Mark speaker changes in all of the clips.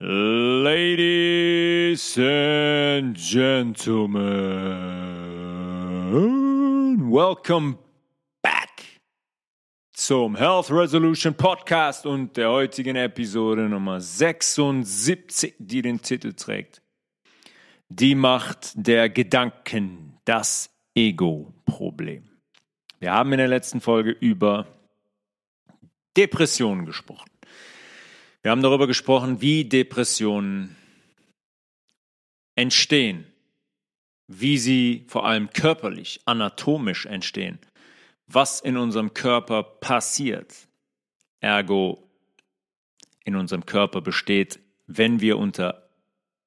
Speaker 1: Ladies and gentlemen, welcome back zum Health Resolution Podcast und der heutigen Episode Nummer 76, die den Titel trägt. Die Macht der Gedanken, das Ego-Problem. Wir haben in der letzten Folge über Depressionen gesprochen. Wir haben darüber gesprochen, wie Depressionen entstehen, wie sie vor allem körperlich, anatomisch entstehen, was in unserem Körper passiert. Ergo, in unserem Körper besteht, wenn wir unter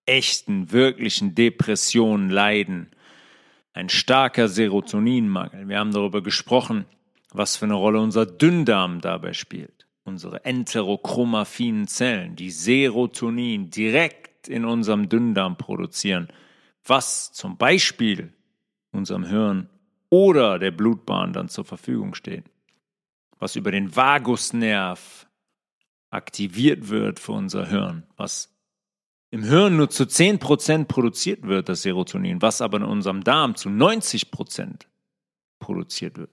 Speaker 1: echten, wirklichen Depressionen leiden, ein starker Serotoninmangel. Wir haben darüber gesprochen, was für eine Rolle unser Dünndarm dabei spielt unsere enterochromaffinen Zellen, die Serotonin direkt in unserem Dünndarm produzieren, was zum Beispiel unserem Hirn oder der Blutbahn dann zur Verfügung steht, was über den Vagusnerv aktiviert wird für unser Hirn, was im Hirn nur zu 10% produziert wird, das Serotonin, was aber in unserem Darm zu 90% produziert wird.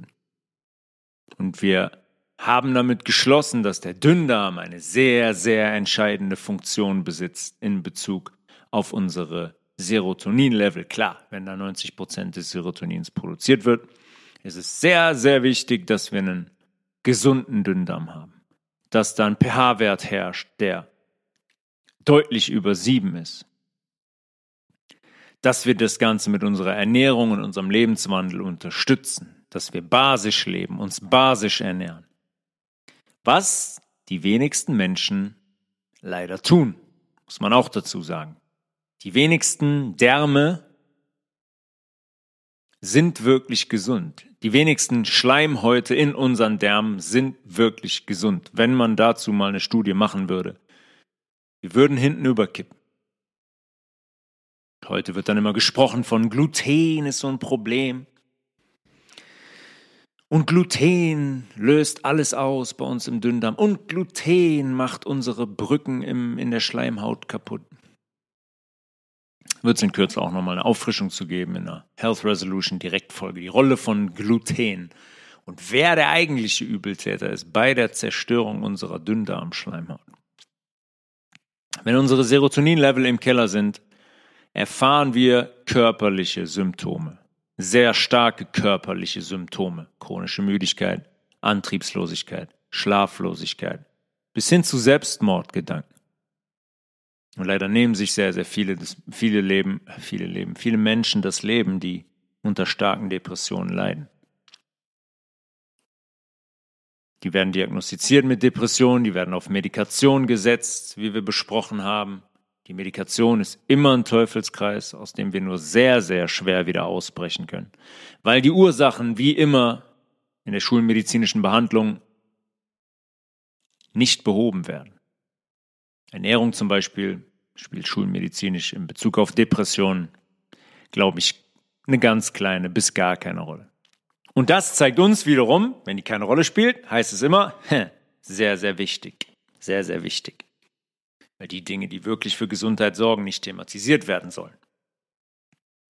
Speaker 1: Und wir haben damit geschlossen, dass der Dünndarm eine sehr, sehr entscheidende Funktion besitzt in Bezug auf unsere Serotonin-Level. Klar, wenn da 90 Prozent des Serotonins produziert wird, ist es sehr, sehr wichtig, dass wir einen gesunden Dünndarm haben. Dass da ein pH-Wert herrscht, der deutlich über sieben ist. Dass wir das Ganze mit unserer Ernährung und unserem Lebenswandel unterstützen. Dass wir basisch leben, uns basisch ernähren was die wenigsten Menschen leider tun, muss man auch dazu sagen. Die wenigsten Därme sind wirklich gesund. Die wenigsten Schleimhäute in unseren Därmen sind wirklich gesund, wenn man dazu mal eine Studie machen würde. Wir würden hinten überkippen. Heute wird dann immer gesprochen von Gluten ist so ein Problem. Und Gluten löst alles aus bei uns im Dünndarm. Und Gluten macht unsere Brücken im, in der Schleimhaut kaputt. Wird es in Kürze auch nochmal eine Auffrischung zu geben in der Health Resolution Direktfolge. Die Rolle von Gluten. Und wer der eigentliche Übeltäter ist bei der Zerstörung unserer Dünndarmschleimhaut. Wenn unsere Serotoninlevel im Keller sind, erfahren wir körperliche Symptome sehr starke körperliche Symptome, chronische Müdigkeit, Antriebslosigkeit, Schlaflosigkeit, bis hin zu Selbstmordgedanken. Und leider nehmen sich sehr, sehr viele, viele Leben, viele Leben, viele Menschen das Leben, die unter starken Depressionen leiden. Die werden diagnostiziert mit Depressionen, die werden auf Medikation gesetzt, wie wir besprochen haben. Die Medikation ist immer ein Teufelskreis, aus dem wir nur sehr, sehr schwer wieder ausbrechen können, weil die Ursachen wie immer in der schulmedizinischen Behandlung nicht behoben werden. Ernährung zum Beispiel spielt schulmedizinisch in Bezug auf Depressionen, glaube ich, eine ganz kleine bis gar keine Rolle. Und das zeigt uns wiederum, wenn die keine Rolle spielt, heißt es immer, sehr, sehr wichtig. Sehr, sehr wichtig weil die Dinge, die wirklich für Gesundheit sorgen, nicht thematisiert werden sollen.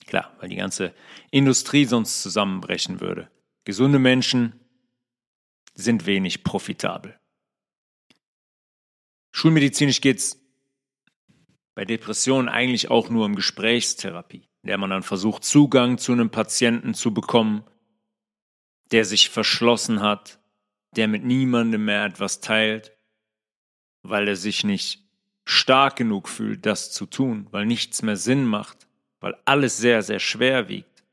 Speaker 1: Klar, weil die ganze Industrie sonst zusammenbrechen würde. Gesunde Menschen sind wenig profitabel. Schulmedizinisch geht es bei Depressionen eigentlich auch nur um Gesprächstherapie, in der man dann versucht, Zugang zu einem Patienten zu bekommen, der sich verschlossen hat, der mit niemandem mehr etwas teilt, weil er sich nicht stark genug fühlt, das zu tun, weil nichts mehr Sinn macht, weil alles sehr, sehr schwer wiegt.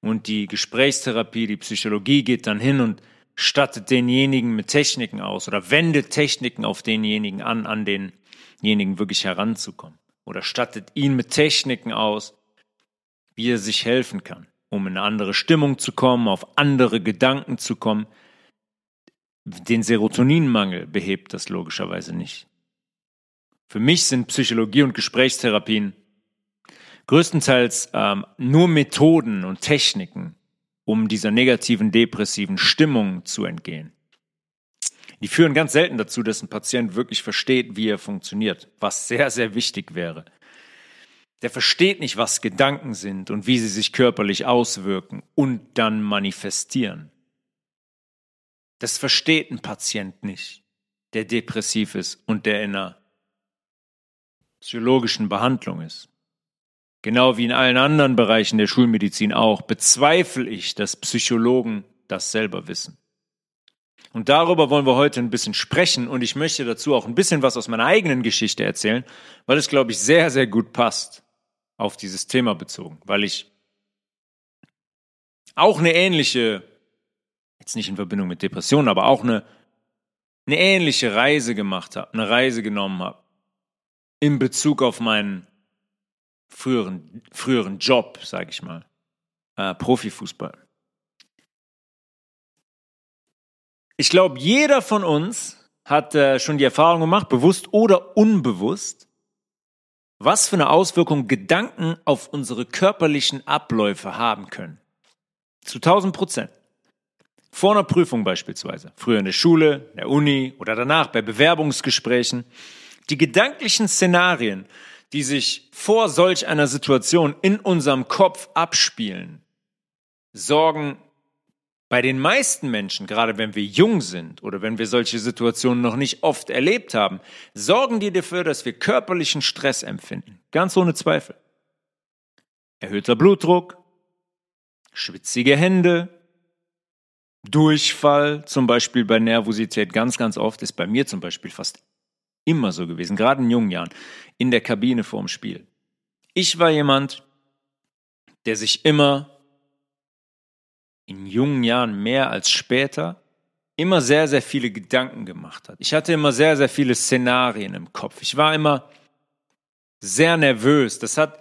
Speaker 1: Und die Gesprächstherapie, die Psychologie geht dann hin und stattet denjenigen mit Techniken aus oder wendet Techniken auf denjenigen an, an denjenigen wirklich heranzukommen. Oder stattet ihn mit Techniken aus, wie er sich helfen kann, um in eine andere Stimmung zu kommen, auf andere Gedanken zu kommen. Den Serotoninmangel behebt das logischerweise nicht. Für mich sind Psychologie und Gesprächstherapien größtenteils ähm, nur Methoden und Techniken, um dieser negativen, depressiven Stimmung zu entgehen. Die führen ganz selten dazu, dass ein Patient wirklich versteht, wie er funktioniert, was sehr, sehr wichtig wäre. Der versteht nicht, was Gedanken sind und wie sie sich körperlich auswirken und dann manifestieren. Das versteht ein Patient nicht, der depressiv ist und der in einer psychologischen Behandlung ist. Genau wie in allen anderen Bereichen der Schulmedizin auch, bezweifle ich, dass Psychologen das selber wissen. Und darüber wollen wir heute ein bisschen sprechen und ich möchte dazu auch ein bisschen was aus meiner eigenen Geschichte erzählen, weil es, glaube ich, sehr, sehr gut passt auf dieses Thema bezogen, weil ich auch eine ähnliche, jetzt nicht in Verbindung mit Depressionen, aber auch eine, eine ähnliche Reise gemacht habe, eine Reise genommen habe in Bezug auf meinen früheren, früheren Job, sage ich mal, äh, Profifußball. Ich glaube, jeder von uns hat äh, schon die Erfahrung gemacht, bewusst oder unbewusst, was für eine Auswirkung Gedanken auf unsere körperlichen Abläufe haben können. Zu 1000 Prozent. Vor einer Prüfung beispielsweise, früher in der Schule, der Uni oder danach bei Bewerbungsgesprächen. Die gedanklichen Szenarien, die sich vor solch einer Situation in unserem Kopf abspielen, sorgen bei den meisten Menschen, gerade wenn wir jung sind oder wenn wir solche Situationen noch nicht oft erlebt haben, sorgen die dafür, dass wir körperlichen Stress empfinden. Ganz ohne Zweifel. Erhöhter Blutdruck, schwitzige Hände, Durchfall, zum Beispiel bei Nervosität ganz, ganz oft, ist bei mir zum Beispiel fast immer so gewesen, gerade in jungen Jahren, in der Kabine vorm Spiel. Ich war jemand, der sich immer in jungen Jahren mehr als später immer sehr, sehr viele Gedanken gemacht hat. Ich hatte immer sehr, sehr viele Szenarien im Kopf. Ich war immer sehr nervös. Das hat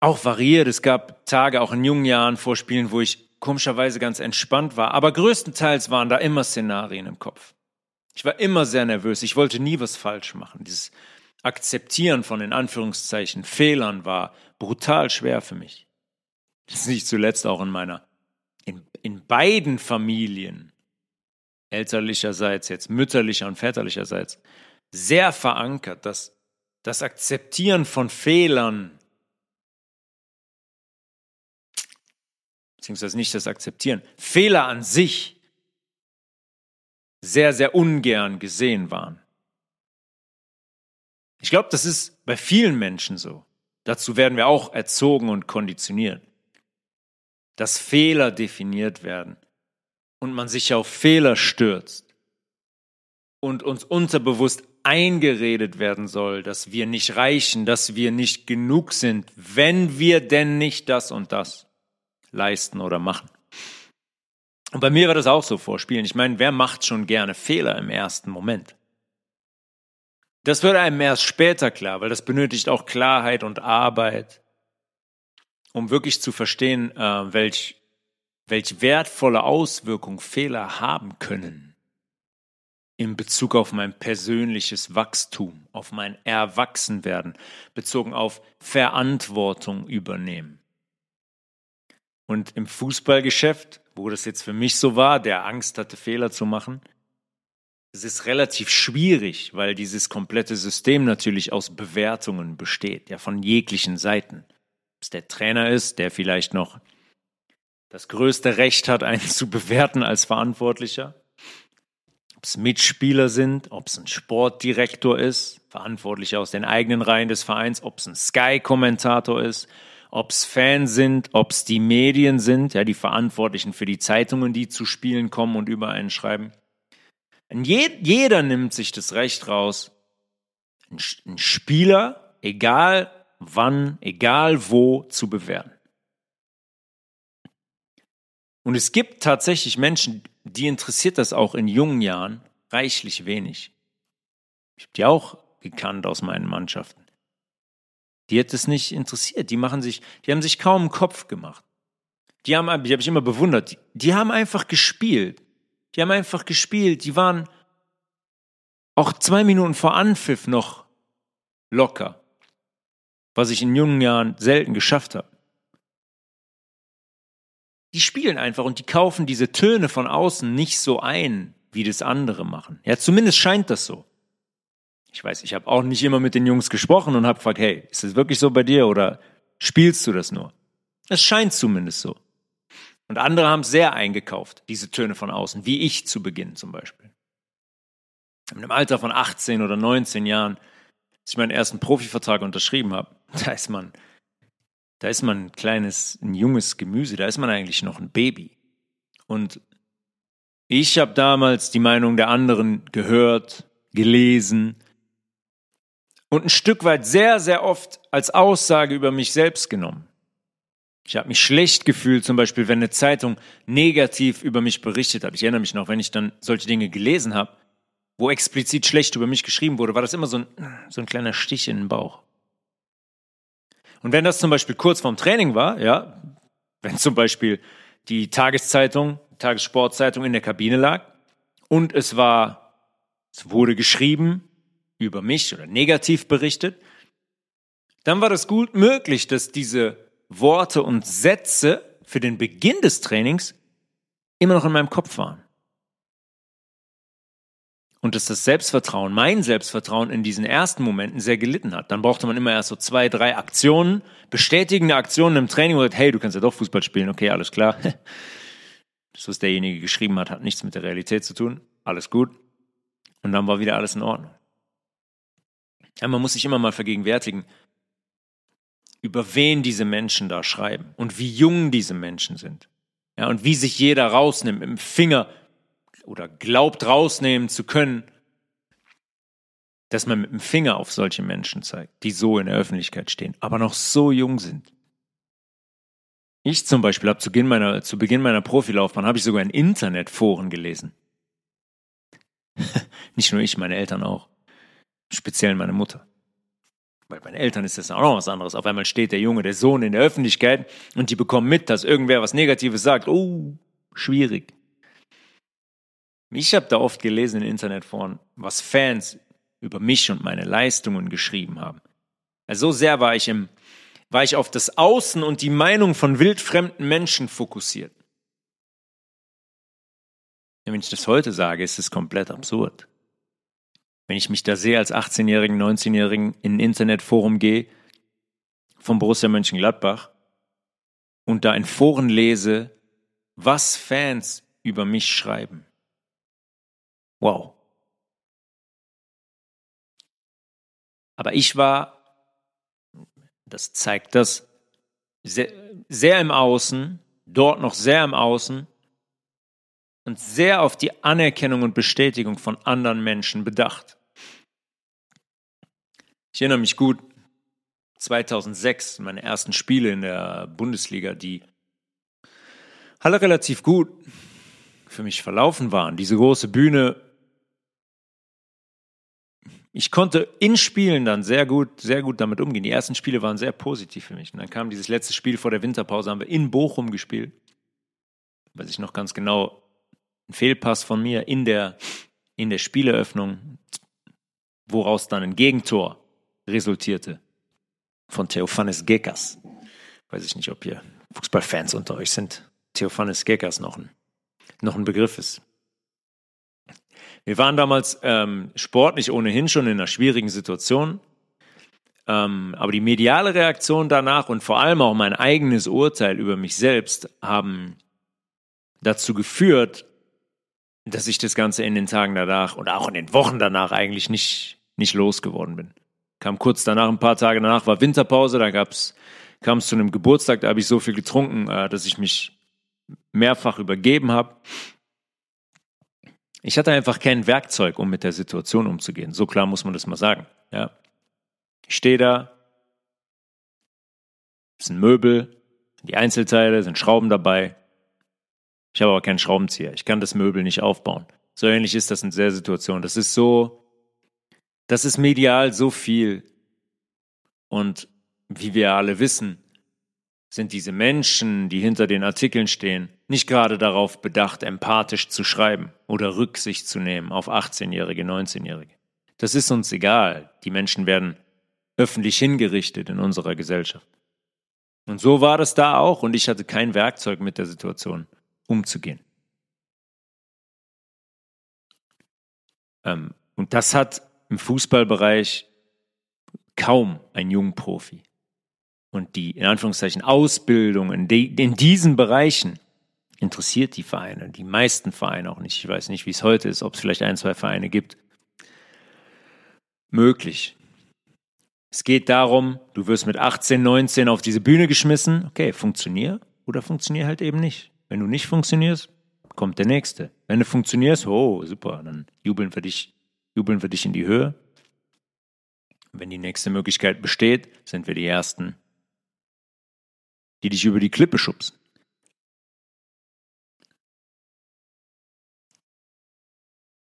Speaker 1: auch variiert. Es gab Tage, auch in jungen Jahren vor Spielen, wo ich komischerweise ganz entspannt war. Aber größtenteils waren da immer Szenarien im Kopf. Ich war immer sehr nervös. Ich wollte nie was falsch machen. Dieses Akzeptieren von in Anführungszeichen Fehlern war brutal schwer für mich. Das ist nicht zuletzt auch in meiner in, in beiden Familien, elterlicherseits, jetzt mütterlicher und väterlicherseits, sehr verankert, dass das Akzeptieren von Fehlern, beziehungsweise nicht das Akzeptieren, Fehler an sich sehr, sehr ungern gesehen waren. Ich glaube, das ist bei vielen Menschen so. Dazu werden wir auch erzogen und konditioniert dass Fehler definiert werden und man sich auf Fehler stürzt und uns unterbewusst eingeredet werden soll, dass wir nicht reichen, dass wir nicht genug sind, wenn wir denn nicht das und das leisten oder machen. Und bei mir war das auch so vorspielen. Ich meine, wer macht schon gerne Fehler im ersten Moment? Das wird einem erst später klar, weil das benötigt auch Klarheit und Arbeit um wirklich zu verstehen, äh, welch, welch wertvolle Auswirkung Fehler haben können in Bezug auf mein persönliches Wachstum, auf mein Erwachsenwerden, bezogen auf Verantwortung übernehmen. Und im Fußballgeschäft, wo das jetzt für mich so war, der Angst hatte, Fehler zu machen, es ist relativ schwierig, weil dieses komplette System natürlich aus Bewertungen besteht, ja von jeglichen Seiten. Es der Trainer ist, der vielleicht noch das größte Recht hat, einen zu bewerten als Verantwortlicher. Ob es Mitspieler sind, ob es ein Sportdirektor ist, Verantwortlicher aus den eigenen Reihen des Vereins, ob es ein Sky-Kommentator ist, ob es Fans sind, ob es die Medien sind, ja, die Verantwortlichen für die Zeitungen, die zu Spielen kommen und über einen schreiben. Je, jeder nimmt sich das Recht raus, ein Spieler, egal wann, egal wo, zu bewerten. Und es gibt tatsächlich Menschen, die interessiert das auch in jungen Jahren reichlich wenig. Ich habe die auch gekannt aus meinen Mannschaften. Die hat es nicht interessiert. Die machen sich, die haben sich kaum einen Kopf gemacht. Die haben, die habe ich immer bewundert. Die, die haben einfach gespielt. Die haben einfach gespielt. Die waren auch zwei Minuten vor Anpfiff noch locker was ich in jungen Jahren selten geschafft habe. Die spielen einfach und die kaufen diese Töne von außen nicht so ein, wie das andere machen. Ja, zumindest scheint das so. Ich weiß, ich habe auch nicht immer mit den Jungs gesprochen und habe gefragt, hey, ist das wirklich so bei dir oder spielst du das nur? Es scheint zumindest so. Und andere haben es sehr eingekauft, diese Töne von außen, wie ich zu Beginn zum Beispiel. In einem Alter von 18 oder 19 Jahren, als ich meinen ersten Profivertrag unterschrieben habe, da ist man, da ist man ein kleines, ein junges Gemüse, da ist man eigentlich noch ein Baby. Und ich habe damals die Meinung der anderen gehört, gelesen und ein Stück weit sehr, sehr oft als Aussage über mich selbst genommen. Ich habe mich schlecht gefühlt, zum Beispiel, wenn eine Zeitung negativ über mich berichtet hat. Ich erinnere mich noch, wenn ich dann solche Dinge gelesen habe, wo explizit schlecht über mich geschrieben wurde, war das immer so ein, so ein kleiner Stich in den Bauch. Und wenn das zum Beispiel kurz vorm Training war, ja, wenn zum Beispiel die Tageszeitung, Tagessportzeitung in der Kabine lag und es war, es wurde geschrieben über mich oder negativ berichtet, dann war das gut möglich, dass diese Worte und Sätze für den Beginn des Trainings immer noch in meinem Kopf waren. Und dass das Selbstvertrauen, mein Selbstvertrauen in diesen ersten Momenten sehr gelitten hat. Dann brauchte man immer erst so zwei, drei Aktionen, bestätigende Aktionen im Training, wo man sagt, hey, du kannst ja doch Fußball spielen, okay, alles klar. Das, was derjenige geschrieben hat, hat nichts mit der Realität zu tun. Alles gut. Und dann war wieder alles in Ordnung. Ja, man muss sich immer mal vergegenwärtigen, über wen diese Menschen da schreiben und wie jung diese Menschen sind. Ja, und wie sich jeder rausnimmt, im Finger oder glaubt rausnehmen zu können, dass man mit dem Finger auf solche Menschen zeigt, die so in der Öffentlichkeit stehen, aber noch so jung sind. Ich zum Beispiel habe zu Beginn meiner, zu Beginn meiner Profilaufbahn habe ich sogar in Internetforen gelesen. Nicht nur ich, meine Eltern auch. Speziell meine Mutter. Bei meinen Eltern ist das auch noch was anderes. Auf einmal steht der Junge, der Sohn in der Öffentlichkeit und die bekommen mit, dass irgendwer was Negatives sagt. Oh, schwierig. Ich habe da oft gelesen in Internetforen, was Fans über mich und meine Leistungen geschrieben haben. Also so sehr war ich im, war ich auf das Außen und die Meinung von wildfremden Menschen fokussiert. wenn ich das heute sage, ist es komplett absurd wenn ich mich da sehe als 18-Jährigen, 19-Jährigen in ein Internetforum gehe vom Borussia Mönchengladbach und da in Foren lese, was Fans über mich schreiben. Wow. Aber ich war, das zeigt das, sehr, sehr im Außen, dort noch sehr im Außen und sehr auf die Anerkennung und Bestätigung von anderen Menschen bedacht. Ich erinnere mich gut, 2006, meine ersten Spiele in der Bundesliga, die alle relativ gut für mich verlaufen waren. Diese große Bühne. Ich konnte in Spielen dann sehr gut, sehr gut damit umgehen. Die ersten Spiele waren sehr positiv für mich. Und dann kam dieses letzte Spiel vor der Winterpause, haben wir in Bochum gespielt. Weiß ich noch ganz genau, ein Fehlpass von mir in der, in der Spieleröffnung, woraus dann ein Gegentor resultierte. Von Theophanes Gekas. Weiß ich nicht, ob hier Fußballfans unter euch sind. Theophanes Gekas noch ein, noch ein Begriff ist. Wir waren damals ähm, sportlich ohnehin schon in einer schwierigen Situation. Ähm, aber die mediale Reaktion danach und vor allem auch mein eigenes Urteil über mich selbst haben dazu geführt, dass ich das Ganze in den Tagen danach oder auch in den Wochen danach eigentlich nicht, nicht losgeworden bin kam kurz danach, ein paar Tage danach war Winterpause, da gab's, kam es zu einem Geburtstag, da habe ich so viel getrunken, äh, dass ich mich mehrfach übergeben habe. Ich hatte einfach kein Werkzeug, um mit der Situation umzugehen. So klar muss man das mal sagen. Ja. Ich stehe da, es sind Möbel, die Einzelteile, sind Schrauben dabei. Ich habe aber keinen Schraubenzieher. Ich kann das Möbel nicht aufbauen. So ähnlich ist das in der Situation. Das ist so, das ist medial so viel. Und wie wir alle wissen, sind diese Menschen, die hinter den Artikeln stehen, nicht gerade darauf bedacht, empathisch zu schreiben oder Rücksicht zu nehmen auf 18-Jährige, 19-Jährige. Das ist uns egal. Die Menschen werden öffentlich hingerichtet in unserer Gesellschaft. Und so war das da auch und ich hatte kein Werkzeug mit der Situation umzugehen. Ähm, und das hat im Fußballbereich kaum ein Jungprofi. Und die, in Anführungszeichen, Ausbildung in, de, in diesen Bereichen interessiert die Vereine, die meisten Vereine auch nicht. Ich weiß nicht, wie es heute ist, ob es vielleicht ein, zwei Vereine gibt. Möglich. Es geht darum, du wirst mit 18, 19 auf diese Bühne geschmissen. Okay, funktionier oder funktionier halt eben nicht. Wenn du nicht funktionierst, kommt der nächste. Wenn du funktionierst, oh, super, dann jubeln wir dich, jubeln wir dich in die Höhe. Wenn die nächste Möglichkeit besteht, sind wir die Ersten, die dich über die Klippe schubsen.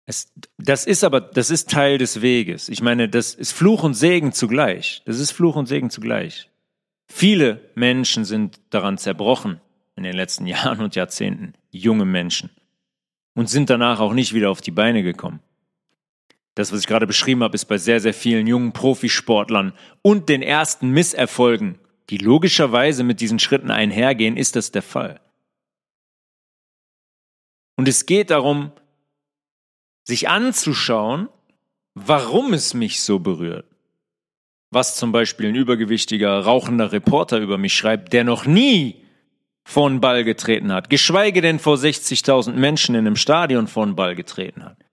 Speaker 1: Es, das ist aber, das ist Teil des Weges. Ich meine, das ist Fluch und Segen zugleich. Das ist Fluch und Segen zugleich. Viele Menschen sind daran zerbrochen in den letzten Jahren und Jahrzehnten, junge Menschen, und sind danach auch nicht wieder auf die Beine gekommen. Das, was ich gerade beschrieben habe, ist bei sehr, sehr vielen jungen Profisportlern und den ersten Misserfolgen, die logischerweise mit diesen Schritten einhergehen, ist das der Fall. Und es geht darum, sich anzuschauen, warum es mich so berührt. Was zum Beispiel ein übergewichtiger, rauchender Reporter über mich schreibt, der noch nie vor den Ball getreten hat, geschweige denn vor 60.000 Menschen in einem Stadion vor den Ball getreten hat.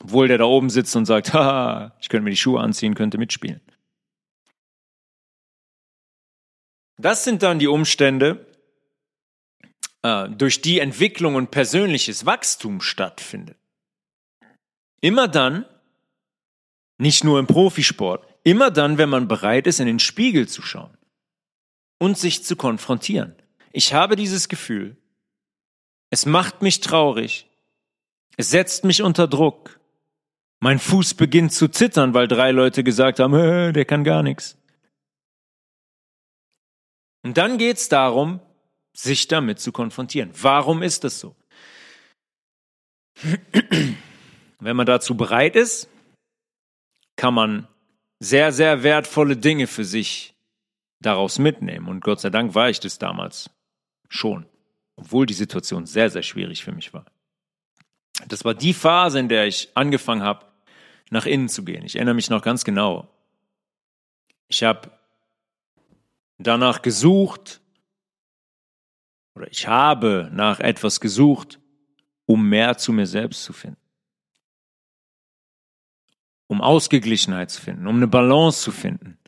Speaker 1: Obwohl der da oben sitzt und sagt, haha, ich könnte mir die Schuhe anziehen, könnte mitspielen. Das sind dann die Umstände, äh, durch die Entwicklung und persönliches Wachstum stattfindet. Immer dann, nicht nur im Profisport, immer dann, wenn man bereit ist, in den Spiegel zu schauen und sich zu konfrontieren. Ich habe dieses Gefühl, es macht mich traurig, es setzt mich unter Druck, mein Fuß beginnt zu zittern, weil drei Leute gesagt haben, äh, der kann gar nichts. Und dann geht es darum, sich damit zu konfrontieren. Warum ist das so? Wenn man dazu bereit ist, kann man sehr, sehr wertvolle Dinge für sich daraus mitnehmen. Und Gott sei Dank war ich das damals schon, obwohl die Situation sehr, sehr schwierig für mich war. Das war die Phase, in der ich angefangen habe, nach innen zu gehen. Ich erinnere mich noch ganz genau. Ich habe danach gesucht, oder ich habe nach etwas gesucht, um mehr zu mir selbst zu finden um Ausgeglichenheit zu finden, um eine Balance zu finden.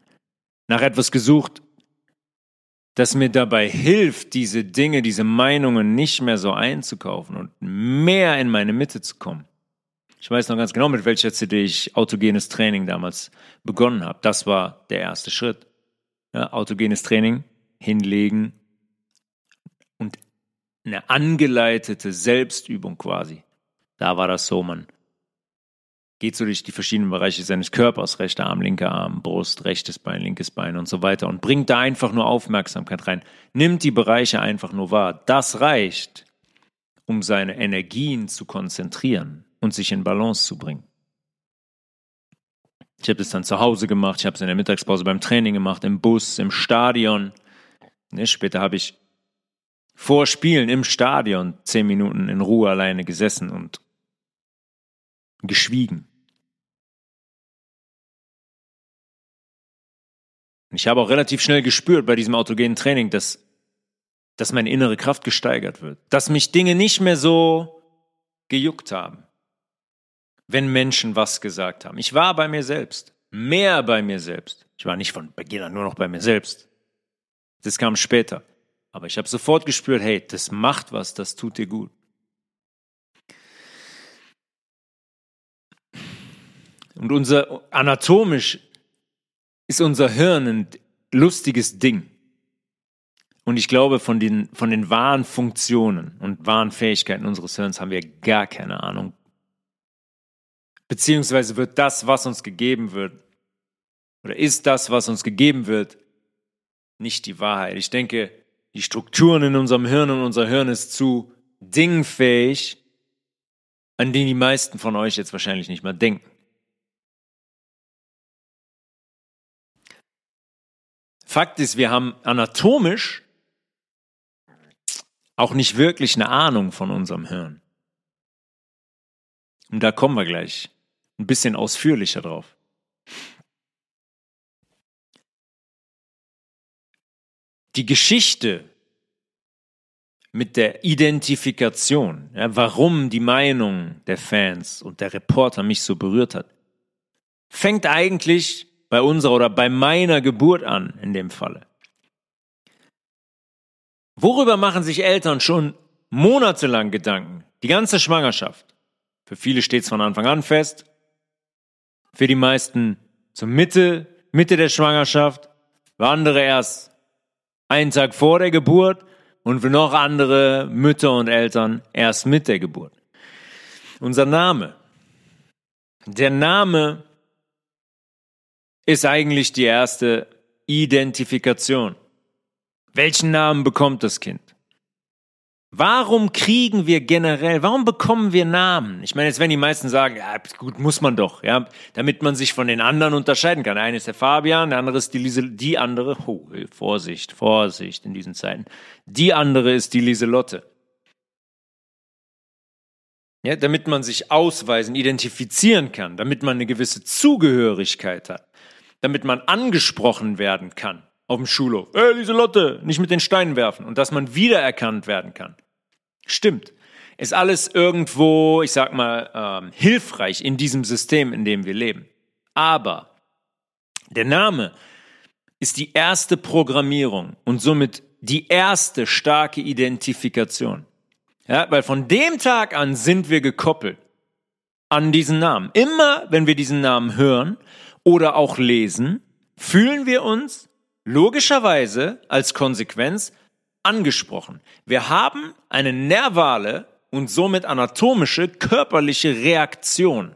Speaker 1: Nach etwas gesucht, das mir dabei hilft, diese Dinge, diese Meinungen nicht mehr so einzukaufen und mehr in meine Mitte zu kommen. Ich weiß noch ganz genau, mit welcher CD ich autogenes Training damals begonnen habe. Das war der erste Schritt. Ja, autogenes Training, hinlegen und eine angeleitete Selbstübung quasi. Da war das so, man geht so durch die verschiedenen Bereiche seines Körpers, rechter Arm, linker Arm, Brust, rechtes Bein, linkes Bein und so weiter und bringt da einfach nur Aufmerksamkeit rein. Nimmt die Bereiche einfach nur wahr. Das reicht, um seine Energien zu konzentrieren und sich in Balance zu bringen. Ich habe das dann zu Hause gemacht, ich habe es in der Mittagspause beim Training gemacht, im Bus, im Stadion. Ne, später habe ich vor Spielen im Stadion zehn Minuten in Ruhe alleine gesessen und geschwiegen. Ich habe auch relativ schnell gespürt bei diesem autogenen Training, dass, dass meine innere Kraft gesteigert wird, dass mich Dinge nicht mehr so gejuckt haben, wenn Menschen was gesagt haben. Ich war bei mir selbst, mehr bei mir selbst. Ich war nicht von Beginn an nur noch bei mir selbst. Das kam später. Aber ich habe sofort gespürt, hey, das macht was, das tut dir gut. Und unser anatomisch ist unser Hirn ein lustiges Ding. Und ich glaube, von den, von den wahren Funktionen und wahren Fähigkeiten unseres Hirns haben wir gar keine Ahnung. Beziehungsweise wird das, was uns gegeben wird, oder ist das, was uns gegeben wird, nicht die Wahrheit. Ich denke, die Strukturen in unserem Hirn und unser Hirn ist zu dingfähig, an die die meisten von euch jetzt wahrscheinlich nicht mal denken. Fakt ist, wir haben anatomisch auch nicht wirklich eine Ahnung von unserem Hirn. Und da kommen wir gleich ein bisschen ausführlicher drauf. Die Geschichte mit der Identifikation, ja, warum die Meinung der Fans und der Reporter mich so berührt hat, fängt eigentlich bei unserer oder bei meiner Geburt an, in dem Falle. Worüber machen sich Eltern schon monatelang Gedanken? Die ganze Schwangerschaft. Für viele steht es von Anfang an fest. Für die meisten zur Mitte, Mitte der Schwangerschaft. Für andere erst einen Tag vor der Geburt und für noch andere Mütter und Eltern erst mit der Geburt. Unser Name. Der Name ist eigentlich die erste Identifikation. Welchen Namen bekommt das Kind? Warum kriegen wir generell, warum bekommen wir Namen? Ich meine, jetzt werden die meisten sagen, ja, gut, muss man doch, ja, damit man sich von den anderen unterscheiden kann. Der eine ist der Fabian, der andere ist die Lise, die andere, oh, Vorsicht, Vorsicht in diesen Zeiten. Die andere ist die Lieselotte. Ja, damit man sich ausweisen, identifizieren kann, damit man eine gewisse Zugehörigkeit hat, damit man angesprochen werden kann auf dem Schulhof. Ey, Lieselotte, nicht mit den Steinen werfen. Und dass man wiedererkannt werden kann. Stimmt. Ist alles irgendwo, ich sag mal, ähm, hilfreich in diesem System, in dem wir leben. Aber der Name ist die erste Programmierung und somit die erste starke Identifikation. Ja, weil von dem Tag an sind wir gekoppelt an diesen Namen. Immer wenn wir diesen Namen hören oder auch lesen, fühlen wir uns logischerweise als Konsequenz angesprochen. Wir haben eine nervale und somit anatomische körperliche Reaktion.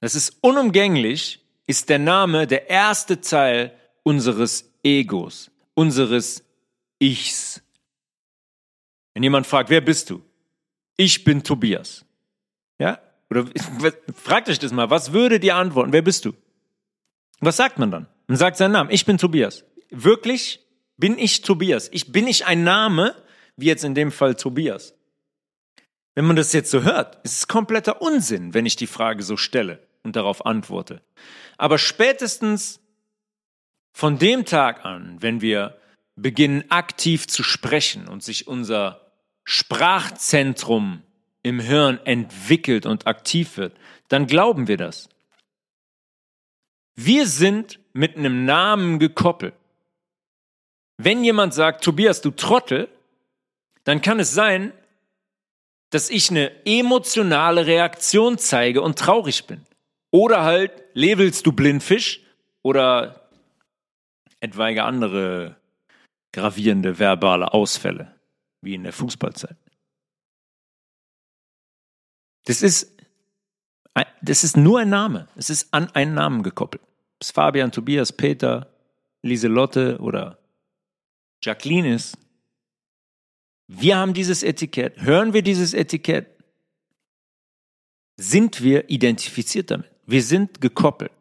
Speaker 1: Das ist unumgänglich, ist der Name der erste Teil unseres Egos, unseres Ichs. Wenn jemand fragt, wer bist du? Ich bin Tobias. Ja? Oder fragt euch das mal, was würde dir antworten? Wer bist du? Was sagt man dann? Man sagt seinen Namen. Ich bin Tobias. Wirklich bin ich Tobias. Ich bin ich ein Name, wie jetzt in dem Fall Tobias. Wenn man das jetzt so hört, ist es kompletter Unsinn, wenn ich die Frage so stelle und darauf antworte. Aber spätestens von dem Tag an, wenn wir beginnen aktiv zu sprechen und sich unser Sprachzentrum im Hirn entwickelt und aktiv wird, dann glauben wir das. Wir sind mit einem Namen gekoppelt. Wenn jemand sagt, Tobias, du Trottel, dann kann es sein, dass ich eine emotionale Reaktion zeige und traurig bin. Oder halt, labelst du Blindfisch oder etwaige andere gravierende verbale Ausfälle, wie in der Fußballzeit. Das ist das ist nur ein Name. Es ist an einen Namen gekoppelt. Ob es Fabian, Tobias, Peter, Lieselotte oder Jacqueline ist. Wir haben dieses Etikett. Hören wir dieses Etikett? Sind wir identifiziert damit? Wir sind gekoppelt.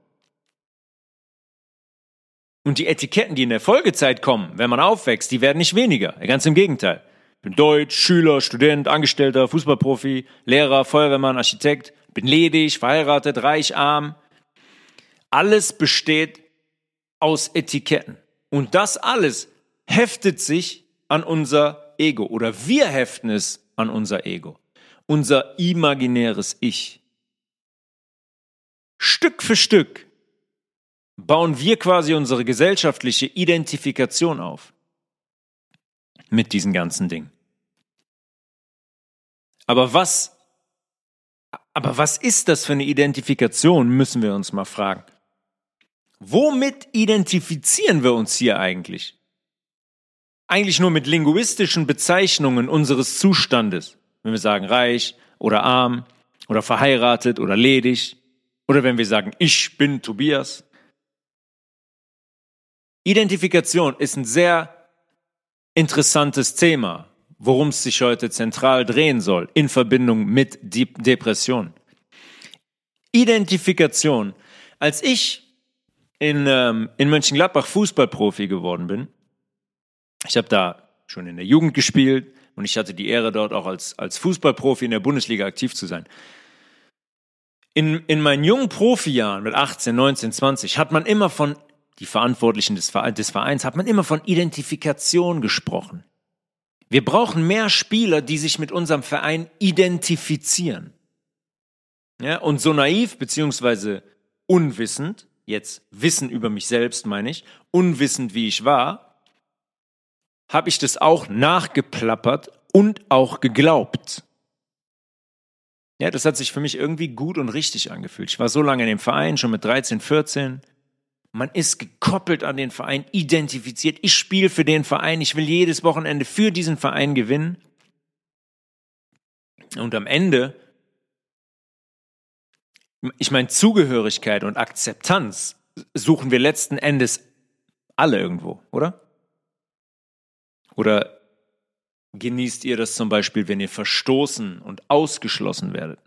Speaker 1: Und die Etiketten, die in der Folgezeit kommen, wenn man aufwächst, die werden nicht weniger. Ganz im Gegenteil. Ich bin Deutsch, Schüler, Student, Angestellter, Fußballprofi, Lehrer, Feuerwehrmann, Architekt bin ledig, verheiratet, reich, arm. Alles besteht aus Etiketten. Und das alles heftet sich an unser Ego oder wir heften es an unser Ego, unser imaginäres Ich. Stück für Stück bauen wir quasi unsere gesellschaftliche Identifikation auf mit diesen ganzen Dingen. Aber was aber was ist das für eine Identifikation, müssen wir uns mal fragen. Womit identifizieren wir uns hier eigentlich? Eigentlich nur mit linguistischen Bezeichnungen unseres Zustandes. Wenn wir sagen reich oder arm oder verheiratet oder ledig. Oder wenn wir sagen, ich bin Tobias. Identifikation ist ein sehr interessantes Thema worum es sich heute zentral drehen soll, in Verbindung mit Depression. Identifikation. Als ich in, ähm, in Mönchengladbach Fußballprofi geworden bin, ich habe da schon in der Jugend gespielt und ich hatte die Ehre, dort auch als, als Fußballprofi in der Bundesliga aktiv zu sein. in, in meinen jungen Profijahren mit 18, 19, 20 hat man immer von, die Verantwortlichen des, des Vereins, hat man immer von Identifikation gesprochen. Wir brauchen mehr Spieler, die sich mit unserem Verein identifizieren. Ja, und so naiv beziehungsweise unwissend, jetzt Wissen über mich selbst meine ich, unwissend wie ich war, habe ich das auch nachgeplappert und auch geglaubt. Ja, das hat sich für mich irgendwie gut und richtig angefühlt. Ich war so lange in dem Verein, schon mit 13, 14. Man ist gekoppelt an den Verein, identifiziert. Ich spiele für den Verein. Ich will jedes Wochenende für diesen Verein gewinnen. Und am Ende, ich meine, Zugehörigkeit und Akzeptanz suchen wir letzten Endes alle irgendwo, oder? Oder genießt ihr das zum Beispiel, wenn ihr verstoßen und ausgeschlossen werdet?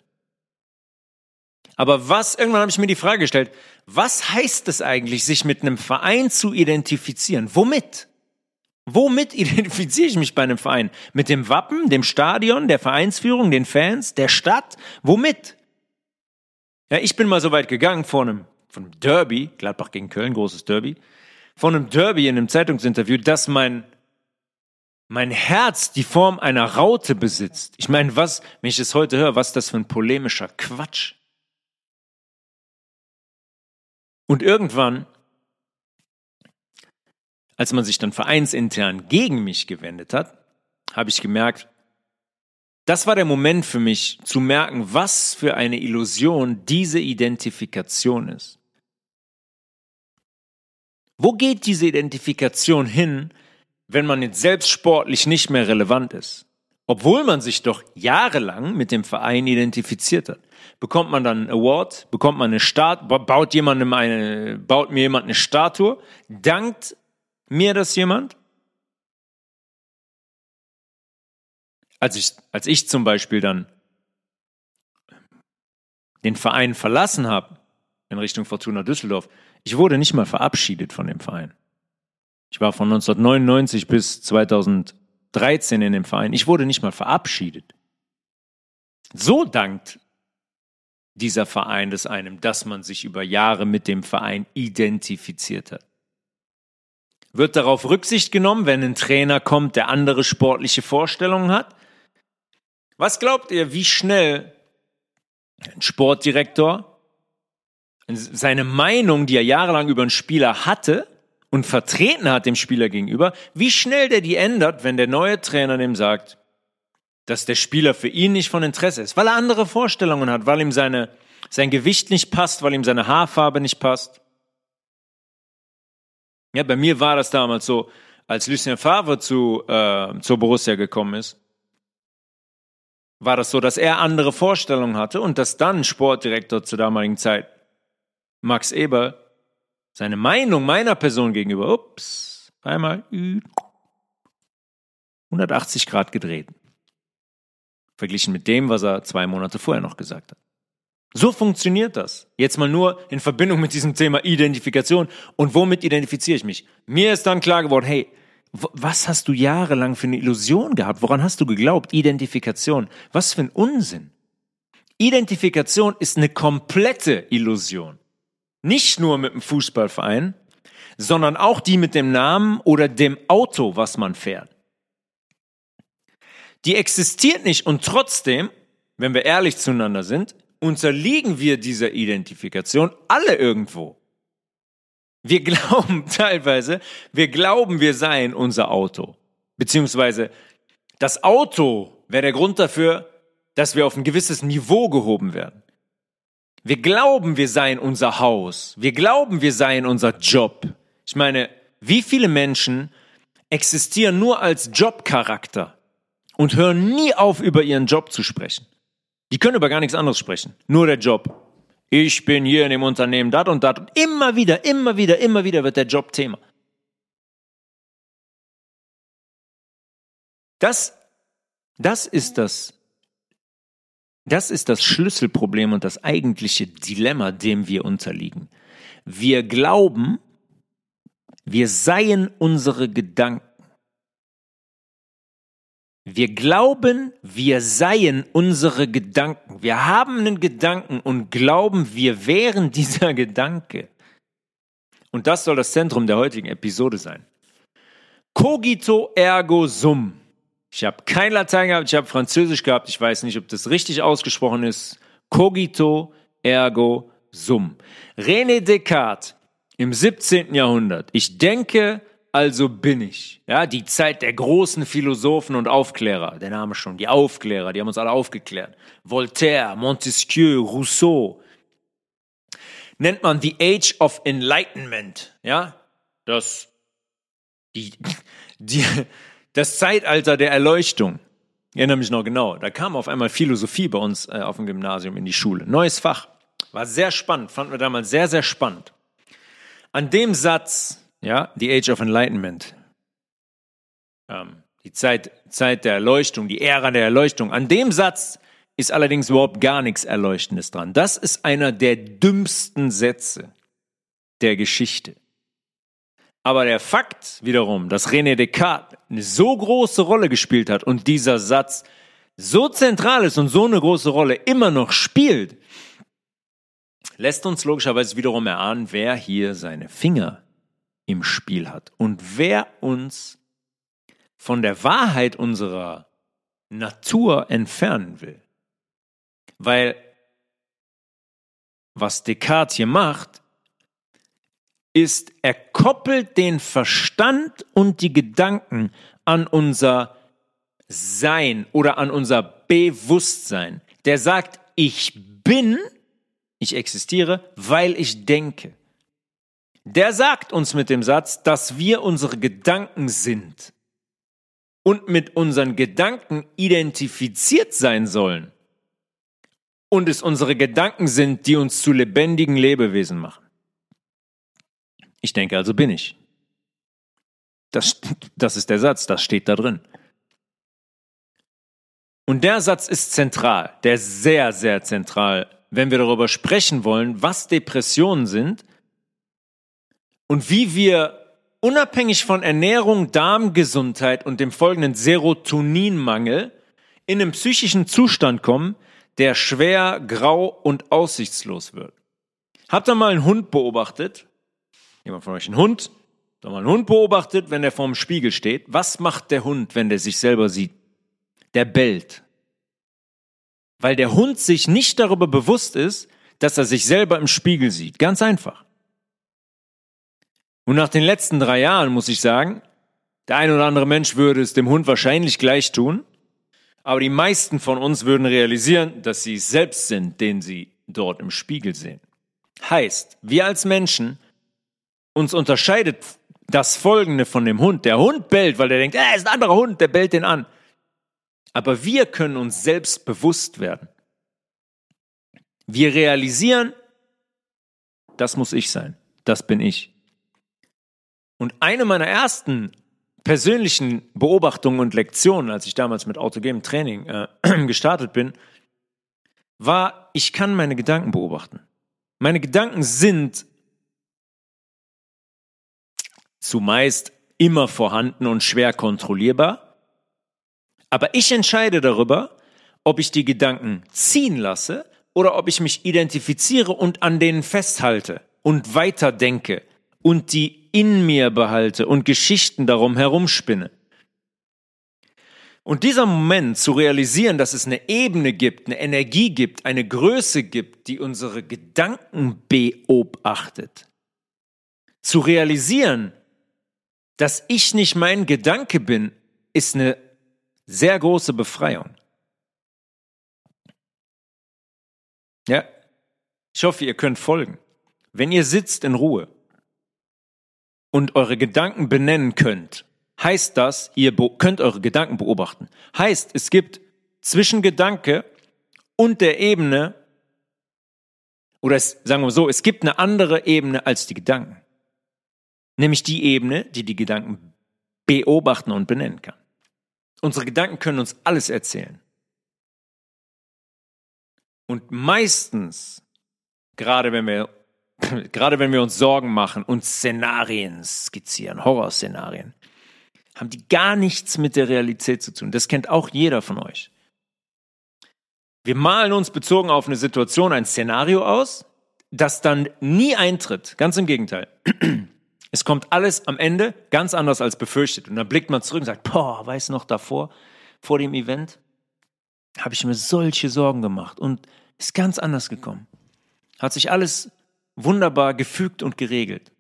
Speaker 1: Aber was, irgendwann habe ich mir die Frage gestellt, was heißt es eigentlich, sich mit einem Verein zu identifizieren? Womit? Womit identifiziere ich mich bei einem Verein? Mit dem Wappen, dem Stadion, der Vereinsführung, den Fans, der Stadt? Womit? Ja, ich bin mal so weit gegangen vor einem, von einem Derby, Gladbach gegen Köln, großes Derby, von einem Derby in einem Zeitungsinterview, dass mein mein Herz die Form einer Raute besitzt. Ich meine, was, wenn ich das heute höre, was ist das für ein polemischer Quatsch? Und irgendwann, als man sich dann vereinsintern gegen mich gewendet hat, habe ich gemerkt, das war der Moment für mich zu merken, was für eine Illusion diese Identifikation ist. Wo geht diese Identifikation hin, wenn man jetzt selbst sportlich nicht mehr relevant ist? Obwohl man sich doch jahrelang mit dem Verein identifiziert hat bekommt man dann einen Award, bekommt man eine Statue, baut jemandem eine, baut mir jemand eine Statue, dankt mir das jemand? Als ich, als ich zum Beispiel dann den Verein verlassen habe, in Richtung Fortuna Düsseldorf, ich wurde nicht mal verabschiedet von dem Verein. Ich war von 1999 bis 2013 in dem Verein. Ich wurde nicht mal verabschiedet. So dankt dieser Verein des einem, dass man sich über Jahre mit dem Verein identifiziert hat. Wird darauf Rücksicht genommen, wenn ein Trainer kommt, der andere sportliche Vorstellungen hat? Was glaubt ihr, wie schnell ein Sportdirektor seine Meinung, die er jahrelang über einen Spieler hatte und vertreten hat dem Spieler gegenüber, wie schnell der die ändert, wenn der neue Trainer dem sagt, dass der Spieler für ihn nicht von Interesse ist, weil er andere Vorstellungen hat, weil ihm seine, sein Gewicht nicht passt, weil ihm seine Haarfarbe nicht passt. Ja, bei mir war das damals so, als Lucien Favre zu, äh, zur Borussia gekommen ist, war das so, dass er andere Vorstellungen hatte und dass dann Sportdirektor zur damaligen Zeit, Max Eber, seine Meinung meiner Person gegenüber, ups, einmal 180 Grad gedreht verglichen mit dem, was er zwei Monate vorher noch gesagt hat. So funktioniert das. Jetzt mal nur in Verbindung mit diesem Thema Identifikation. Und womit identifiziere ich mich? Mir ist dann klar geworden, hey, was hast du jahrelang für eine Illusion gehabt? Woran hast du geglaubt? Identifikation. Was für ein Unsinn. Identifikation ist eine komplette Illusion. Nicht nur mit dem Fußballverein, sondern auch die mit dem Namen oder dem Auto, was man fährt die existiert nicht und trotzdem, wenn wir ehrlich zueinander sind, unterliegen wir dieser Identifikation alle irgendwo. Wir glauben teilweise, wir glauben, wir seien unser Auto. Beziehungsweise das Auto wäre der Grund dafür, dass wir auf ein gewisses Niveau gehoben werden. Wir glauben, wir seien unser Haus. Wir glauben, wir seien unser Job. Ich meine, wie viele Menschen existieren nur als Jobcharakter? und hören nie auf, über ihren Job zu sprechen. Die können über gar nichts anderes sprechen, nur der Job. Ich bin hier in dem Unternehmen, dat und dat. Und immer wieder, immer wieder, immer wieder wird der Job Thema. Das, das ist das, das ist das Schlüsselproblem und das eigentliche Dilemma, dem wir unterliegen. Wir glauben, wir seien unsere Gedanken. Wir glauben, wir seien unsere Gedanken. Wir haben einen Gedanken und glauben, wir wären dieser Gedanke. Und das soll das Zentrum der heutigen Episode sein. Cogito ergo sum. Ich habe kein Latein gehabt, ich habe Französisch gehabt. Ich weiß nicht, ob das richtig ausgesprochen ist. Cogito ergo sum. René Descartes im 17. Jahrhundert. Ich denke, also bin ich. Ja, die Zeit der großen Philosophen und Aufklärer. Der Name schon, die Aufklärer, die haben uns alle aufgeklärt. Voltaire, Montesquieu, Rousseau. Nennt man the Age of Enlightenment. Ja, das, die, die, das Zeitalter der Erleuchtung. Ich erinnere mich noch genau. Da kam auf einmal Philosophie bei uns äh, auf dem Gymnasium in die Schule. Neues Fach. War sehr spannend. Fanden wir damals sehr, sehr spannend. An dem Satz, ja, the Age of Enlightenment, ähm, die Zeit, Zeit der Erleuchtung, die Ära der Erleuchtung, an dem Satz ist allerdings überhaupt gar nichts Erleuchtendes dran. Das ist einer der dümmsten Sätze der Geschichte. Aber der Fakt wiederum, dass René Descartes eine so große Rolle gespielt hat und dieser Satz so zentral ist und so eine große Rolle immer noch spielt, lässt uns logischerweise wiederum erahnen, wer hier seine Finger im Spiel hat und wer uns von der Wahrheit unserer Natur entfernen will. Weil was Descartes hier macht, ist, er koppelt den Verstand und die Gedanken an unser Sein oder an unser Bewusstsein. Der sagt, ich bin, ich existiere, weil ich denke. Der sagt uns mit dem Satz, dass wir unsere Gedanken sind und mit unseren Gedanken identifiziert sein sollen und es unsere Gedanken sind, die uns zu lebendigen Lebewesen machen. Ich denke, also bin ich. Das, das ist der Satz, das steht da drin. Und der Satz ist zentral, der ist sehr, sehr zentral, wenn wir darüber sprechen wollen, was Depressionen sind und wie wir unabhängig von Ernährung, Darmgesundheit und dem folgenden Serotoninmangel in einen psychischen Zustand kommen, der schwer, grau und aussichtslos wird. Habt ihr mal einen Hund beobachtet? Jemand von euch einen Hund? Habt ihr mal einen Hund beobachtet, wenn er vorm Spiegel steht? Was macht der Hund, wenn der sich selber sieht? Der bellt. Weil der Hund sich nicht darüber bewusst ist, dass er sich selber im Spiegel sieht. Ganz einfach. Und nach den letzten drei Jahren muss ich sagen, der ein oder andere Mensch würde es dem Hund wahrscheinlich gleich tun, aber die meisten von uns würden realisieren, dass sie es selbst sind, den sie dort im Spiegel sehen. Heißt, wir als Menschen, uns unterscheidet das Folgende von dem Hund. Der Hund bellt, weil der denkt, er ist ein anderer Hund, der bellt den an. Aber wir können uns selbst bewusst werden. Wir realisieren, das muss ich sein, das bin ich. Und eine meiner ersten persönlichen Beobachtungen und Lektionen, als ich damals mit autogenem Training äh, gestartet bin, war, ich kann meine Gedanken beobachten. Meine Gedanken sind zumeist immer vorhanden und schwer kontrollierbar. Aber ich entscheide darüber, ob ich die Gedanken ziehen lasse oder ob ich mich identifiziere und an denen festhalte und weiterdenke und die in mir behalte und Geschichten darum herumspinne. Und dieser Moment zu realisieren, dass es eine Ebene gibt, eine Energie gibt, eine Größe gibt, die unsere Gedanken beobachtet. Zu realisieren, dass ich nicht mein Gedanke bin, ist eine sehr große Befreiung. Ja, ich hoffe, ihr könnt folgen. Wenn ihr sitzt in Ruhe und eure Gedanken benennen könnt, heißt das, ihr könnt eure Gedanken beobachten. Heißt, es gibt zwischen Gedanke und der Ebene, oder es, sagen wir so, es gibt eine andere Ebene als die Gedanken. Nämlich die Ebene, die die Gedanken beobachten und benennen kann. Unsere Gedanken können uns alles erzählen. Und meistens, gerade wenn wir, gerade wenn wir uns Sorgen machen und Szenarien skizzieren, Horrorszenarien, haben die gar nichts mit der Realität zu tun. Das kennt auch jeder von euch. Wir malen uns bezogen auf eine Situation ein Szenario aus, das dann nie eintritt. Ganz im Gegenteil. Es kommt alles am Ende ganz anders als befürchtet. Und dann blickt man zurück und sagt, boah, weiß noch davor, vor dem Event, habe ich mir solche Sorgen gemacht und ist ganz anders gekommen. Hat sich alles wunderbar gefügt und geregelt.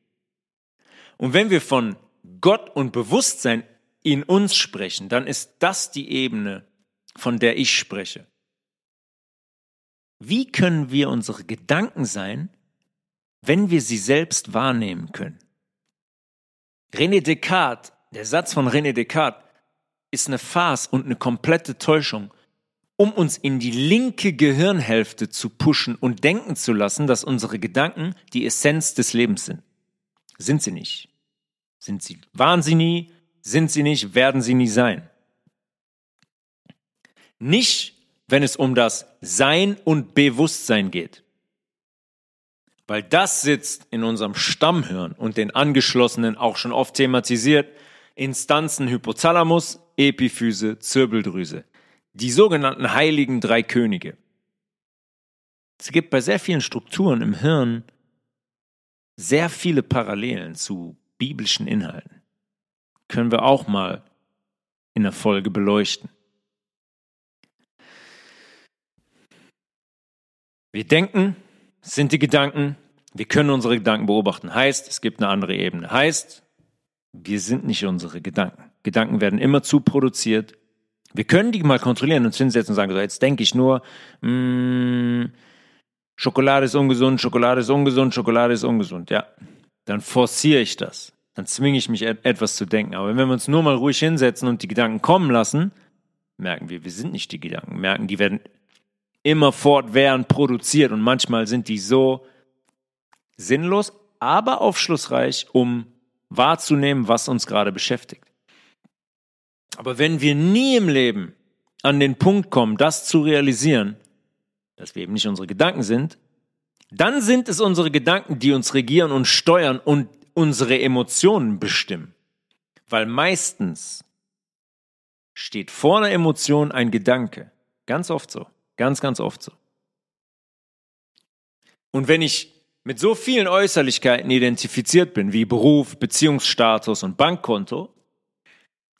Speaker 1: Und wenn wir von Gott und Bewusstsein in uns sprechen, dann ist das die Ebene, von der ich spreche. Wie können wir unsere Gedanken sein, wenn wir sie selbst wahrnehmen können? René Descartes, der Satz von René Descartes, ist eine Farce und eine komplette Täuschung, um uns in die linke Gehirnhälfte zu pushen und denken zu lassen, dass unsere Gedanken die Essenz des Lebens sind. Sind sie nicht. Sind sie, waren sie nie, sind sie nicht, werden sie nie sein. Nicht, wenn es um das Sein und Bewusstsein geht. Weil das sitzt in unserem Stammhirn und den angeschlossenen, auch schon oft thematisiert, Instanzen Hypothalamus, Epiphyse, Zirbeldrüse. Die sogenannten heiligen drei Könige. Es gibt bei sehr vielen Strukturen im Hirn sehr viele Parallelen zu biblischen Inhalten. Können wir auch mal in der Folge beleuchten. Wir denken, sind die Gedanken, wir können unsere Gedanken beobachten. Heißt, es gibt eine andere Ebene. Heißt, wir sind nicht unsere Gedanken. Gedanken werden immer zu produziert. Wir können die mal kontrollieren und hinsetzen und sagen, so, jetzt denke ich nur, mh, mm, Schokolade ist ungesund, Schokolade ist ungesund, Schokolade ist ungesund. Ja, dann forciere ich das. Dann zwinge ich mich etwas zu denken. Aber wenn wir uns nur mal ruhig hinsetzen und die Gedanken kommen lassen, merken wir, wir sind nicht die Gedanken. Merken, die werden immer fortwährend produziert und manchmal sind die so sinnlos, aber aufschlussreich, um wahrzunehmen, was uns gerade beschäftigt. Aber wenn wir nie im Leben an den Punkt kommen, das zu realisieren, dass wir eben nicht unsere Gedanken sind, dann sind es unsere Gedanken, die uns regieren und steuern und unsere Emotionen bestimmen. Weil meistens steht vor einer Emotion ein Gedanke. Ganz oft so. Ganz, ganz oft so. Und wenn ich mit so vielen Äußerlichkeiten identifiziert bin, wie Beruf, Beziehungsstatus und Bankkonto,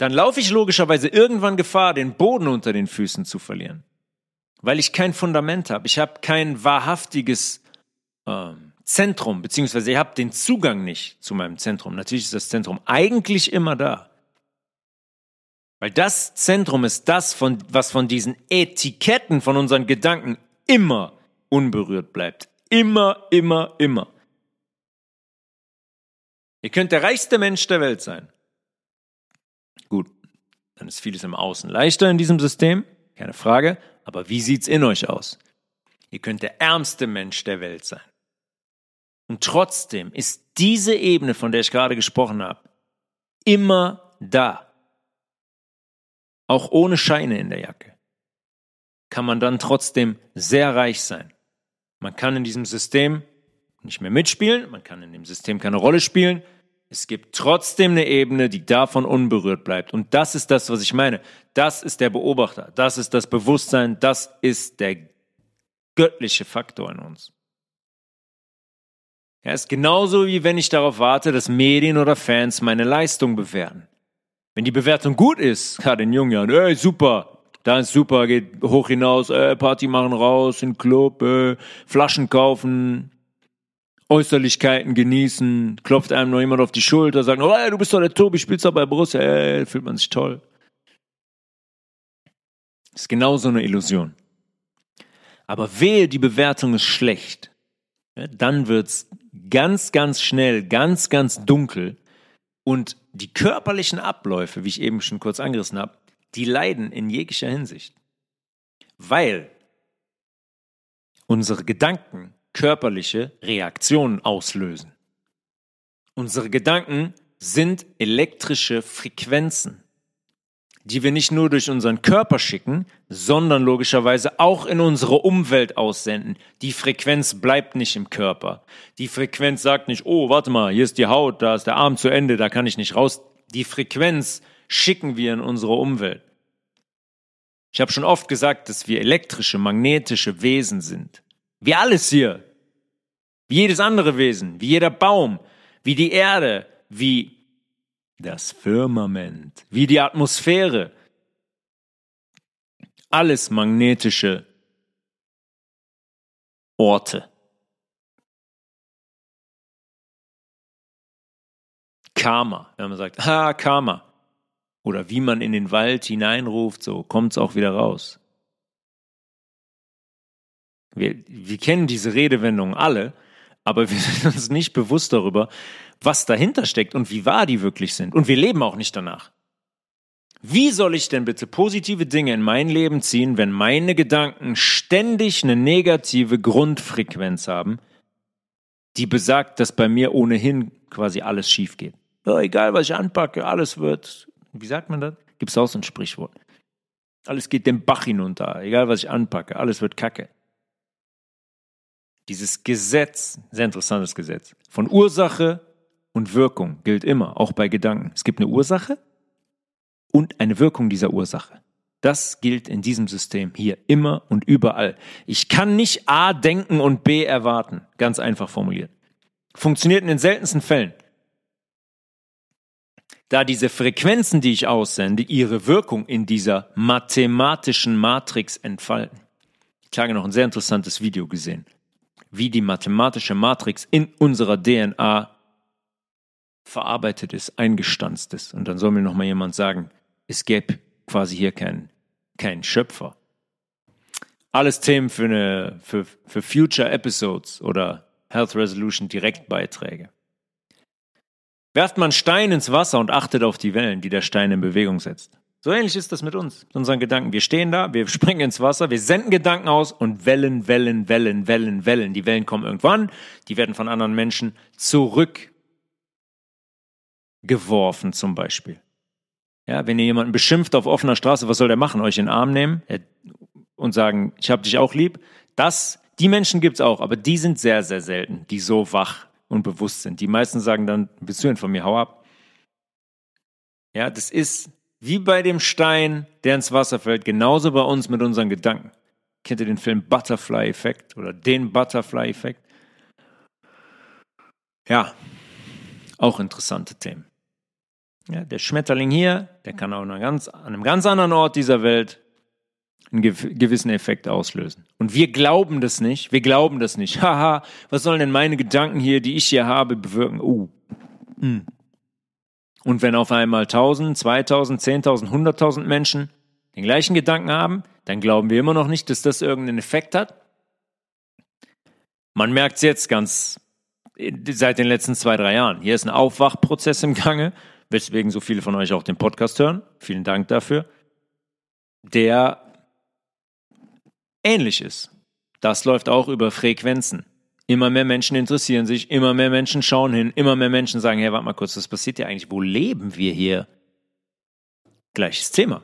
Speaker 1: dann laufe ich logischerweise irgendwann Gefahr, den Boden unter den Füßen zu verlieren. Weil ich kein Fundament habe. Ich habe kein wahrhaftiges ähm, Zentrum, beziehungsweise ich habe den Zugang nicht zu meinem Zentrum. Natürlich ist das Zentrum eigentlich immer da. Weil das Zentrum ist das, von, was von diesen Etiketten von unseren Gedanken immer unberührt bleibt. Immer, immer, immer. Ihr könnt der reichste Mensch der Welt sein. Dann ist vieles im Außen leichter in diesem System, keine Frage. Aber wie sieht's in euch aus? Ihr könnt der ärmste Mensch der Welt sein. Und trotzdem ist diese Ebene, von der ich gerade gesprochen habe, immer da auch ohne Scheine in der Jacke, kann man dann trotzdem sehr reich sein. Man kann in diesem System nicht mehr mitspielen, man kann in dem System keine Rolle spielen. Es gibt trotzdem eine Ebene, die davon unberührt bleibt. Und das ist das, was ich meine. Das ist der Beobachter, das ist das Bewusstsein, das ist der göttliche Faktor in uns. Er ist genauso wie wenn ich darauf warte, dass Medien oder Fans meine Leistung bewerten. Wenn die Bewertung gut ist, gerade in jungen Jahren, ey, super, da ist super, geht hoch hinaus, ey, Party machen raus, in Club, ey, Flaschen kaufen, Äußerlichkeiten genießen, klopft einem noch jemand auf die Schulter, sagt, oh, du bist doch der Tobi, spielst doch bei Borussia, ey, fühlt man sich toll. Ist genau so eine Illusion. Aber wehe, die Bewertung ist schlecht. Ja, dann wird's ganz, ganz schnell, ganz, ganz dunkel und die körperlichen Abläufe, wie ich eben schon kurz angerissen habe, die leiden in jeglicher Hinsicht. Weil unsere Gedanken körperliche Reaktionen auslösen. Unsere Gedanken sind elektrische Frequenzen die wir nicht nur durch unseren Körper schicken, sondern logischerweise auch in unsere Umwelt aussenden. Die Frequenz bleibt nicht im Körper. Die Frequenz sagt nicht, oh, warte mal, hier ist die Haut, da ist der Arm zu Ende, da kann ich nicht raus. Die Frequenz schicken wir in unsere Umwelt. Ich habe schon oft gesagt, dass wir elektrische, magnetische Wesen sind. Wie alles hier. Wie jedes andere Wesen, wie jeder Baum, wie die Erde, wie das Firmament, wie die Atmosphäre. Alles magnetische Orte. Karma, wenn man sagt, ha, Karma. Oder wie man in den Wald hineinruft, so kommt es auch wieder raus. Wir, wir kennen diese Redewendungen alle, aber wir sind uns nicht bewusst darüber, was dahinter steckt und wie wahr die wirklich sind. Und wir leben auch nicht danach. Wie soll ich denn bitte positive Dinge in mein Leben ziehen, wenn meine Gedanken ständig eine negative Grundfrequenz haben, die besagt, dass bei mir ohnehin quasi alles schief geht? Ja, egal, was ich anpacke, alles wird, wie sagt man das? Gibt es auch so ein Sprichwort. Alles geht den Bach hinunter, egal was ich anpacke, alles wird kacke. Dieses Gesetz, sehr interessantes Gesetz, von Ursache und Wirkung gilt immer, auch bei Gedanken. Es gibt eine Ursache und eine Wirkung dieser Ursache. Das gilt in diesem System hier immer und überall. Ich kann nicht A denken und B erwarten, ganz einfach formuliert. Funktioniert in den seltensten Fällen. Da diese Frequenzen, die ich aussende, ihre Wirkung in dieser mathematischen Matrix entfalten. Ich habe noch ein sehr interessantes Video gesehen wie die mathematische Matrix in unserer DNA verarbeitet ist, eingestanzt ist. Und dann soll mir noch mal jemand sagen, es gäbe quasi hier keinen kein Schöpfer. Alles Themen für, eine, für, für Future Episodes oder Health Resolution Direktbeiträge. Werft man Stein ins Wasser und achtet auf die Wellen, die der Stein in Bewegung setzt. So ähnlich ist das mit uns, mit unseren Gedanken. Wir stehen da, wir springen ins Wasser, wir senden Gedanken aus und Wellen, Wellen, Wellen, Wellen, Wellen. Die Wellen kommen irgendwann, die werden von anderen Menschen zurückgeworfen zum Beispiel. Ja, wenn ihr jemanden beschimpft auf offener Straße, was soll der machen? Euch in den Arm nehmen und sagen, ich hab dich auch lieb? Das, die Menschen gibt's auch, aber die sind sehr, sehr selten, die so wach und bewusst sind. Die meisten sagen dann, bist du denn von mir, hau ab. Ja, das ist wie bei dem Stein, der ins Wasser fällt, genauso bei uns mit unseren Gedanken. Kennt ihr den Film Butterfly-Effekt oder den Butterfly-Effekt? Ja, auch interessante Themen. Ja, der Schmetterling hier, der kann auch ganz, an einem ganz anderen Ort dieser Welt einen gewissen Effekt auslösen. Und wir glauben das nicht. Wir glauben das nicht. Haha, was sollen denn meine Gedanken hier, die ich hier habe, bewirken? Uh, mm. Und wenn auf einmal 1000, 2000, 10.000, 100.000 Menschen den gleichen Gedanken haben, dann glauben wir immer noch nicht, dass das irgendeinen Effekt hat. Man merkt es jetzt ganz seit den letzten zwei, drei Jahren. Hier ist ein Aufwachprozess im Gange, weswegen so viele von euch auch den Podcast hören. Vielen Dank dafür. Der ähnlich ist. Das läuft auch über Frequenzen. Immer mehr Menschen interessieren sich, immer mehr Menschen schauen hin, immer mehr Menschen sagen, hey, warte mal kurz, was passiert hier eigentlich? Wo leben wir hier? Gleiches Thema.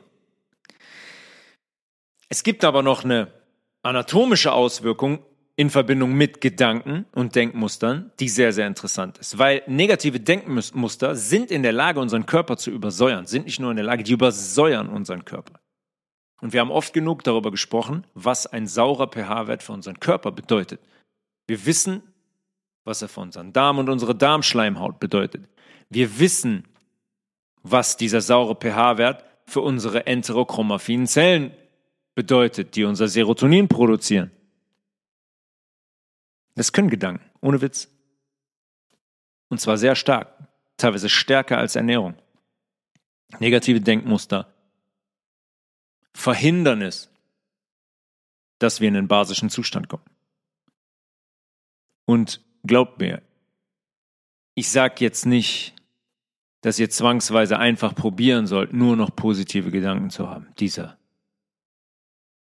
Speaker 1: Es gibt aber noch eine anatomische Auswirkung in Verbindung mit Gedanken und Denkmustern, die sehr, sehr interessant ist. Weil negative Denkmuster sind in der Lage, unseren Körper zu übersäuern, sind nicht nur in der Lage, die übersäuern unseren Körper. Und wir haben oft genug darüber gesprochen, was ein saurer pH-Wert für unseren Körper bedeutet. Wir wissen, was er für unseren Darm und unsere Darmschleimhaut bedeutet. Wir wissen, was dieser saure pH-Wert für unsere enterochromaffinen Zellen bedeutet, die unser Serotonin produzieren. Das können Gedanken, ohne Witz. Und zwar sehr stark, teilweise stärker als Ernährung. Negative Denkmuster verhindern es, dass wir in einen basischen Zustand kommen. Und glaubt mir, ich sage jetzt nicht, dass ihr zwangsweise einfach probieren sollt, nur noch positive Gedanken zu haben. Dieser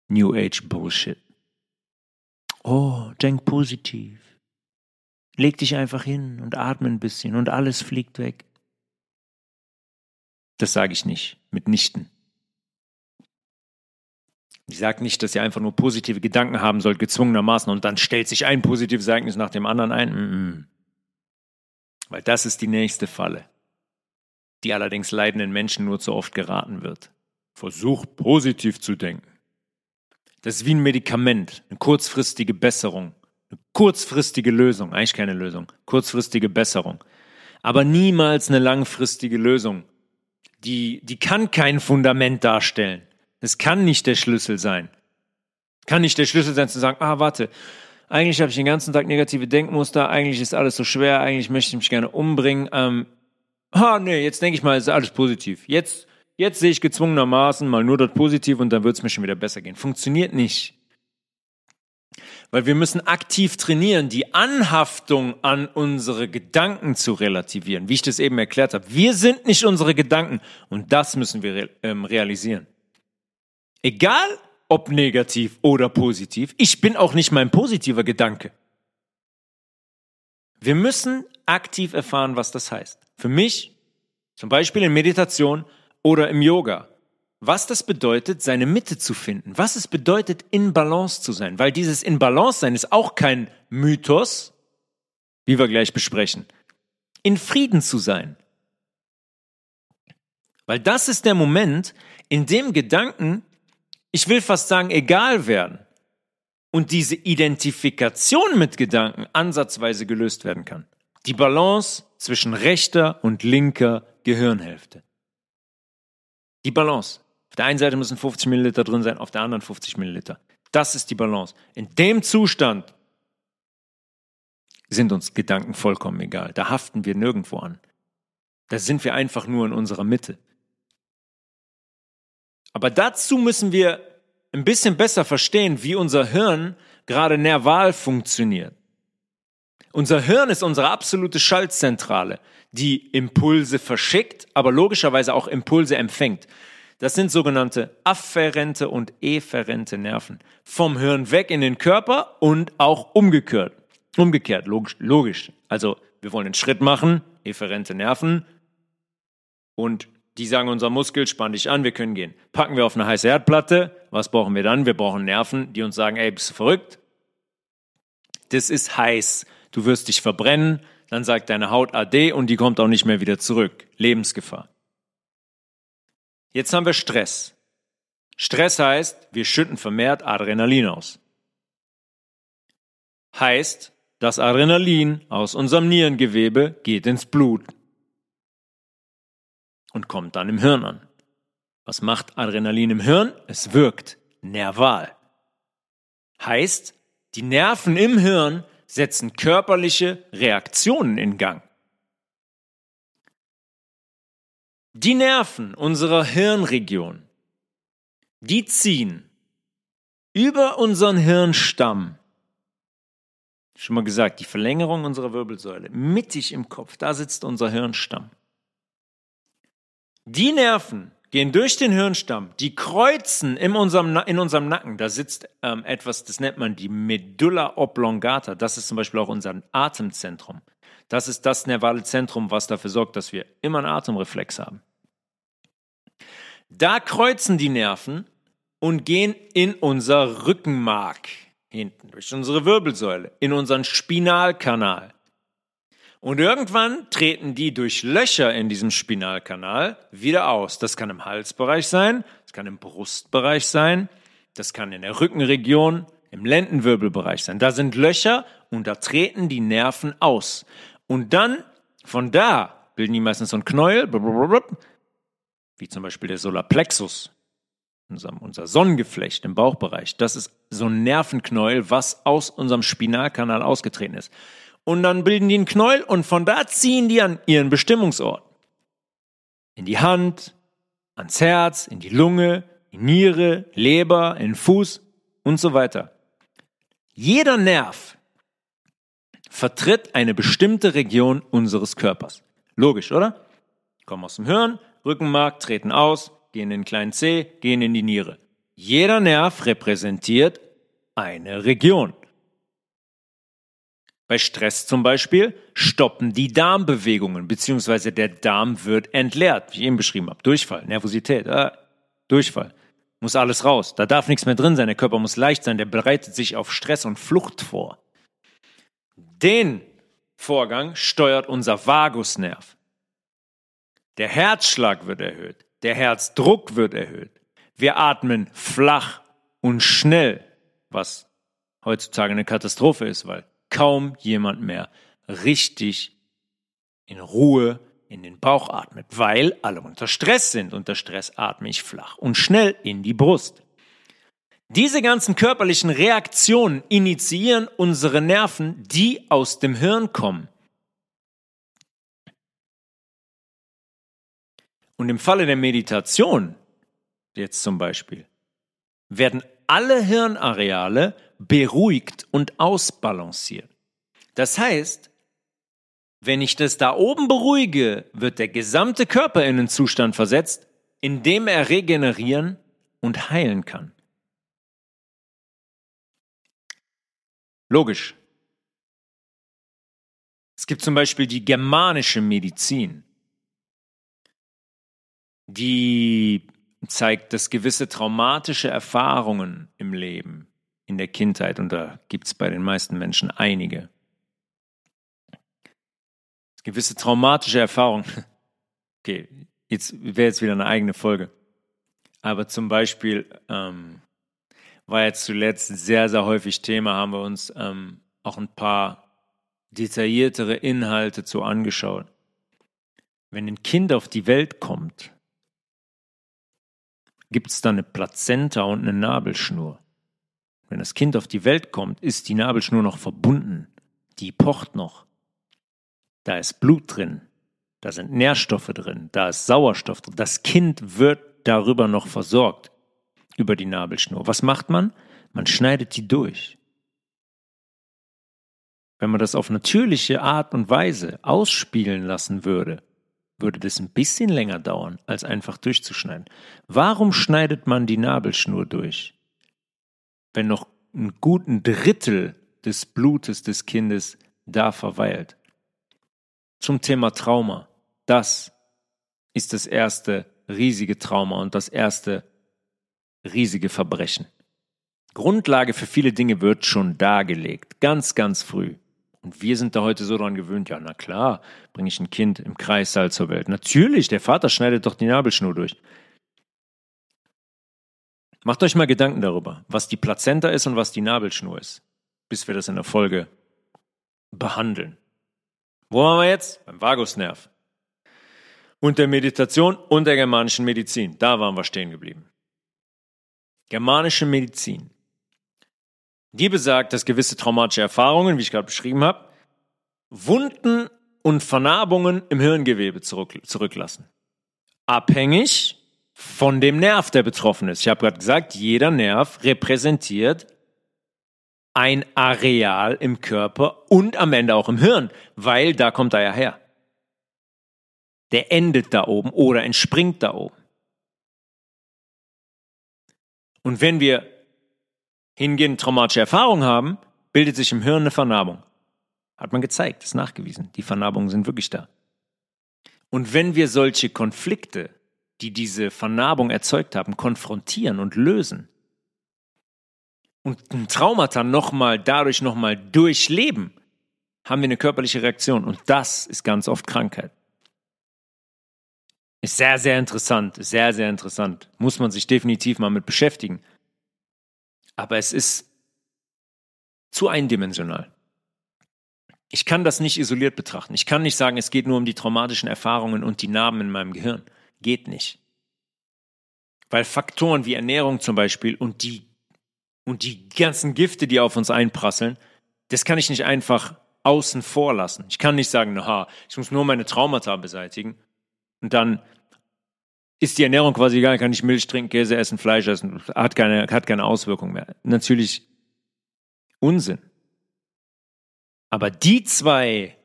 Speaker 1: New Age Bullshit. Oh, denk positiv. Leg dich einfach hin und atme ein bisschen und alles fliegt weg. Das sage ich nicht, mitnichten. Ich sage nicht, dass ihr einfach nur positive Gedanken haben sollt, gezwungenermaßen, und dann stellt sich ein positives Ereignis nach dem anderen ein. Mm -mm. Weil das ist die nächste Falle. die allerdings leidenden Menschen nur zu oft geraten wird. Versuch positiv zu denken. Das ist wie ein Medikament, eine kurzfristige Besserung, eine kurzfristige Lösung, eigentlich keine Lösung, kurzfristige Besserung, aber niemals eine langfristige Lösung. Die, die kann kein Fundament darstellen. Es kann nicht der Schlüssel sein. Kann nicht der Schlüssel sein zu sagen, ah, warte, eigentlich habe ich den ganzen Tag negative Denkmuster, eigentlich ist alles so schwer, eigentlich möchte ich mich gerne umbringen. Ähm, ah, nee, jetzt denke ich mal, ist alles positiv. Jetzt, jetzt sehe ich gezwungenermaßen mal nur das Positiv und dann wird es mir schon wieder besser gehen. Funktioniert nicht. Weil wir müssen aktiv trainieren, die Anhaftung an unsere Gedanken zu relativieren, wie ich das eben erklärt habe. Wir sind nicht unsere Gedanken und das müssen wir ähm, realisieren. Egal, ob negativ oder positiv. Ich bin auch nicht mein positiver Gedanke. Wir müssen aktiv erfahren, was das heißt. Für mich, zum Beispiel in Meditation oder im Yoga, was das bedeutet, seine Mitte zu finden, was es bedeutet, in Balance zu sein, weil dieses in Balance sein ist auch kein Mythos, wie wir gleich besprechen. In Frieden zu sein. Weil das ist der Moment, in dem Gedanken ich will fast sagen, egal werden und diese Identifikation mit Gedanken ansatzweise gelöst werden kann. Die Balance zwischen rechter und linker Gehirnhälfte. Die Balance. Auf der einen Seite müssen 50 Milliliter drin sein, auf der anderen 50 Milliliter. Das ist die Balance. In dem Zustand sind uns Gedanken vollkommen egal. Da haften wir nirgendwo an. Da sind wir einfach nur in unserer Mitte. Aber dazu müssen wir ein bisschen besser verstehen, wie unser Hirn gerade nerval funktioniert. Unser Hirn ist unsere absolute Schaltzentrale, die Impulse verschickt, aber logischerweise auch Impulse empfängt. Das sind sogenannte afferente und efferente Nerven. Vom Hirn weg in den Körper und auch umgekehrt. Umgekehrt, logisch. logisch. Also wir wollen einen Schritt machen, efferente Nerven und die sagen unser Muskel, spann dich an, wir können gehen. Packen wir auf eine heiße Herdplatte, was brauchen wir dann? Wir brauchen Nerven, die uns sagen, ey, bist du verrückt? Das ist heiß, du wirst dich verbrennen, dann sagt deine Haut AD und die kommt auch nicht mehr wieder zurück. Lebensgefahr. Jetzt haben wir Stress. Stress heißt, wir schütten vermehrt Adrenalin aus. Heißt, das Adrenalin aus unserem Nierengewebe geht ins Blut und kommt dann im Hirn an. Was macht Adrenalin im Hirn? Es wirkt nerval. Heißt, die Nerven im Hirn setzen körperliche Reaktionen in Gang. Die Nerven unserer Hirnregion, die ziehen über unseren Hirnstamm, schon mal gesagt, die Verlängerung unserer Wirbelsäule, mittig im Kopf, da sitzt unser Hirnstamm. Die Nerven gehen durch den Hirnstamm, die kreuzen in unserem, in unserem Nacken. Da sitzt ähm, etwas, das nennt man die Medulla oblongata. Das ist zum Beispiel auch unser Atemzentrum. Das ist das nervale Zentrum, was dafür sorgt, dass wir immer einen Atemreflex haben. Da kreuzen die Nerven und gehen in unser Rückenmark hinten, durch unsere Wirbelsäule, in unseren Spinalkanal. Und irgendwann treten die durch Löcher in diesem Spinalkanal wieder aus. Das kann im Halsbereich sein, das kann im Brustbereich sein, das kann in der Rückenregion, im Lendenwirbelbereich sein. Da sind Löcher und da treten die Nerven aus. Und dann von da bilden die meistens so ein Knäuel, wie zum Beispiel der Solarplexus, unser Sonnengeflecht im Bauchbereich. Das ist so ein Nervenknäuel, was aus unserem Spinalkanal ausgetreten ist und dann bilden die einen Knäuel und von da ziehen die an ihren Bestimmungsort. In die Hand, ans Herz, in die Lunge, in Niere, Leber, in den Fuß und so weiter. Jeder Nerv vertritt eine bestimmte Region unseres Körpers. Logisch, oder? Kommen aus dem Hirn, Rückenmark, treten aus, gehen in den kleinen C, gehen in die Niere. Jeder Nerv repräsentiert eine Region. Bei Stress zum Beispiel stoppen die Darmbewegungen, beziehungsweise der Darm wird entleert, wie ich eben beschrieben habe. Durchfall, Nervosität, äh, Durchfall. Muss alles raus. Da darf nichts mehr drin sein. Der Körper muss leicht sein. Der bereitet sich auf Stress und Flucht vor. Den Vorgang steuert unser Vagusnerv. Der Herzschlag wird erhöht. Der Herzdruck wird erhöht. Wir atmen flach und schnell, was heutzutage eine Katastrophe ist, weil kaum jemand mehr richtig in Ruhe in den Bauch atmet, weil alle unter Stress sind. Unter Stress atme ich flach und schnell in die Brust. Diese ganzen körperlichen Reaktionen initiieren unsere Nerven, die aus dem Hirn kommen. Und im Falle der Meditation, jetzt zum Beispiel, werden alle Hirnareale beruhigt und ausbalanciert. Das heißt, wenn ich das da oben beruhige, wird der gesamte Körper in einen Zustand versetzt, in dem er regenerieren und heilen kann. Logisch. Es gibt zum Beispiel die germanische Medizin, die zeigt, dass gewisse traumatische Erfahrungen im Leben, in der Kindheit, und da gibt es bei den meisten Menschen einige, gewisse traumatische Erfahrungen. Okay, jetzt wäre jetzt wieder eine eigene Folge. Aber zum Beispiel ähm, war jetzt zuletzt sehr, sehr häufig Thema, haben wir uns ähm, auch ein paar detailliertere Inhalte zu angeschaut. Wenn ein Kind auf die Welt kommt, gibt es da eine Plazenta und eine Nabelschnur. Wenn das Kind auf die Welt kommt, ist die Nabelschnur noch verbunden. Die pocht noch. Da ist Blut drin. Da sind Nährstoffe drin. Da ist Sauerstoff drin. Das Kind wird darüber noch versorgt. Über die Nabelschnur. Was macht man? Man schneidet die durch. Wenn man das auf natürliche Art und Weise ausspielen lassen würde, würde das ein bisschen länger dauern, als einfach durchzuschneiden. Warum schneidet man die Nabelschnur durch? Wenn noch ein guten Drittel des Blutes des Kindes da verweilt. Zum Thema Trauma. Das ist das erste riesige Trauma und das erste riesige Verbrechen. Grundlage für viele Dinge wird schon dargelegt, ganz, ganz früh. Und wir sind da heute so dran gewöhnt, ja, na klar, bringe ich ein Kind im Kreissaal zur Welt. Natürlich, der Vater schneidet doch die Nabelschnur durch. Macht euch mal Gedanken darüber, was die Plazenta ist und was die Nabelschnur ist, bis wir das in der Folge behandeln. Wo waren wir jetzt? Beim Vagusnerv. Und der Meditation und der germanischen Medizin. Da waren wir stehen geblieben. Germanische Medizin. Die besagt, dass gewisse traumatische Erfahrungen, wie ich gerade beschrieben habe, Wunden und Vernarbungen im Hirngewebe zurück, zurücklassen. Abhängig von dem Nerv, der betroffen ist. Ich habe gerade gesagt, jeder Nerv repräsentiert ein Areal im Körper und am Ende auch im Hirn, weil da kommt er ja her. Der endet da oben oder entspringt da oben. Und wenn wir hingehend traumatische Erfahrungen haben, bildet sich im Hirn eine Vernarbung. Hat man gezeigt, ist nachgewiesen. Die Vernarbungen sind wirklich da. Und wenn wir solche Konflikte, die diese Vernarbung erzeugt haben, konfrontieren und lösen und ein Traumata nochmal dadurch nochmal durchleben, haben wir eine körperliche Reaktion. Und das ist ganz oft Krankheit. Ist sehr, sehr interessant, sehr, sehr interessant. Muss man sich definitiv mal mit beschäftigen aber es ist zu eindimensional. Ich kann das nicht isoliert betrachten. Ich kann nicht sagen, es geht nur um die traumatischen Erfahrungen und die Narben in meinem Gehirn. Geht nicht. Weil Faktoren wie Ernährung zum Beispiel und die, und die ganzen Gifte, die auf uns einprasseln, das kann ich nicht einfach außen vor lassen. Ich kann nicht sagen, na, ich muss nur meine Traumata beseitigen und dann ist die Ernährung quasi egal, kann ich Milch trinken, Käse essen, Fleisch essen, hat keine, hat keine Auswirkung mehr. Natürlich Unsinn. Aber die zwei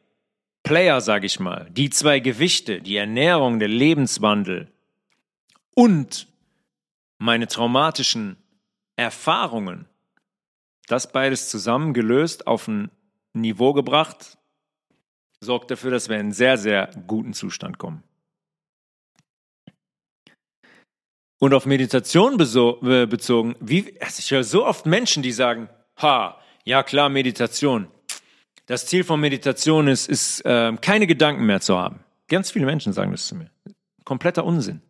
Speaker 1: Player, sage ich mal, die zwei Gewichte, die Ernährung, der Lebenswandel und meine traumatischen Erfahrungen, das beides zusammen gelöst auf ein Niveau gebracht, sorgt dafür, dass wir in einen sehr, sehr guten Zustand kommen. Und auf Meditation äh, bezogen, wie, also ich höre so oft Menschen, die sagen, ha, ja klar, Meditation. Das Ziel von Meditation ist, ist äh, keine Gedanken mehr zu haben. Ganz viele Menschen sagen das zu mir. Kompletter Unsinn.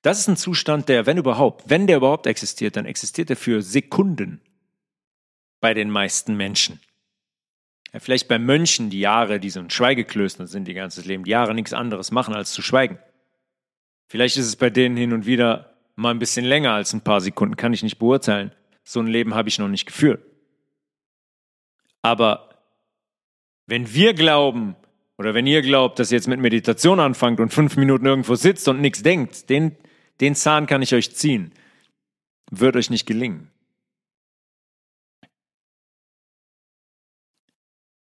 Speaker 1: Das ist ein Zustand, der, wenn überhaupt, wenn der überhaupt existiert, dann existiert er für Sekunden bei den meisten Menschen. Ja, vielleicht bei Mönchen, die Jahre, die so ein Schweigeklöster sind, die ganzes Leben, die Jahre nichts anderes machen, als zu schweigen. Vielleicht ist es bei denen hin und wieder mal ein bisschen länger als ein paar Sekunden, kann ich nicht beurteilen. So ein Leben habe ich noch nicht geführt. Aber wenn wir glauben, oder wenn ihr glaubt, dass ihr jetzt mit Meditation anfangt und fünf Minuten irgendwo sitzt und nichts denkt, den, den Zahn kann ich euch ziehen. Wird euch nicht gelingen.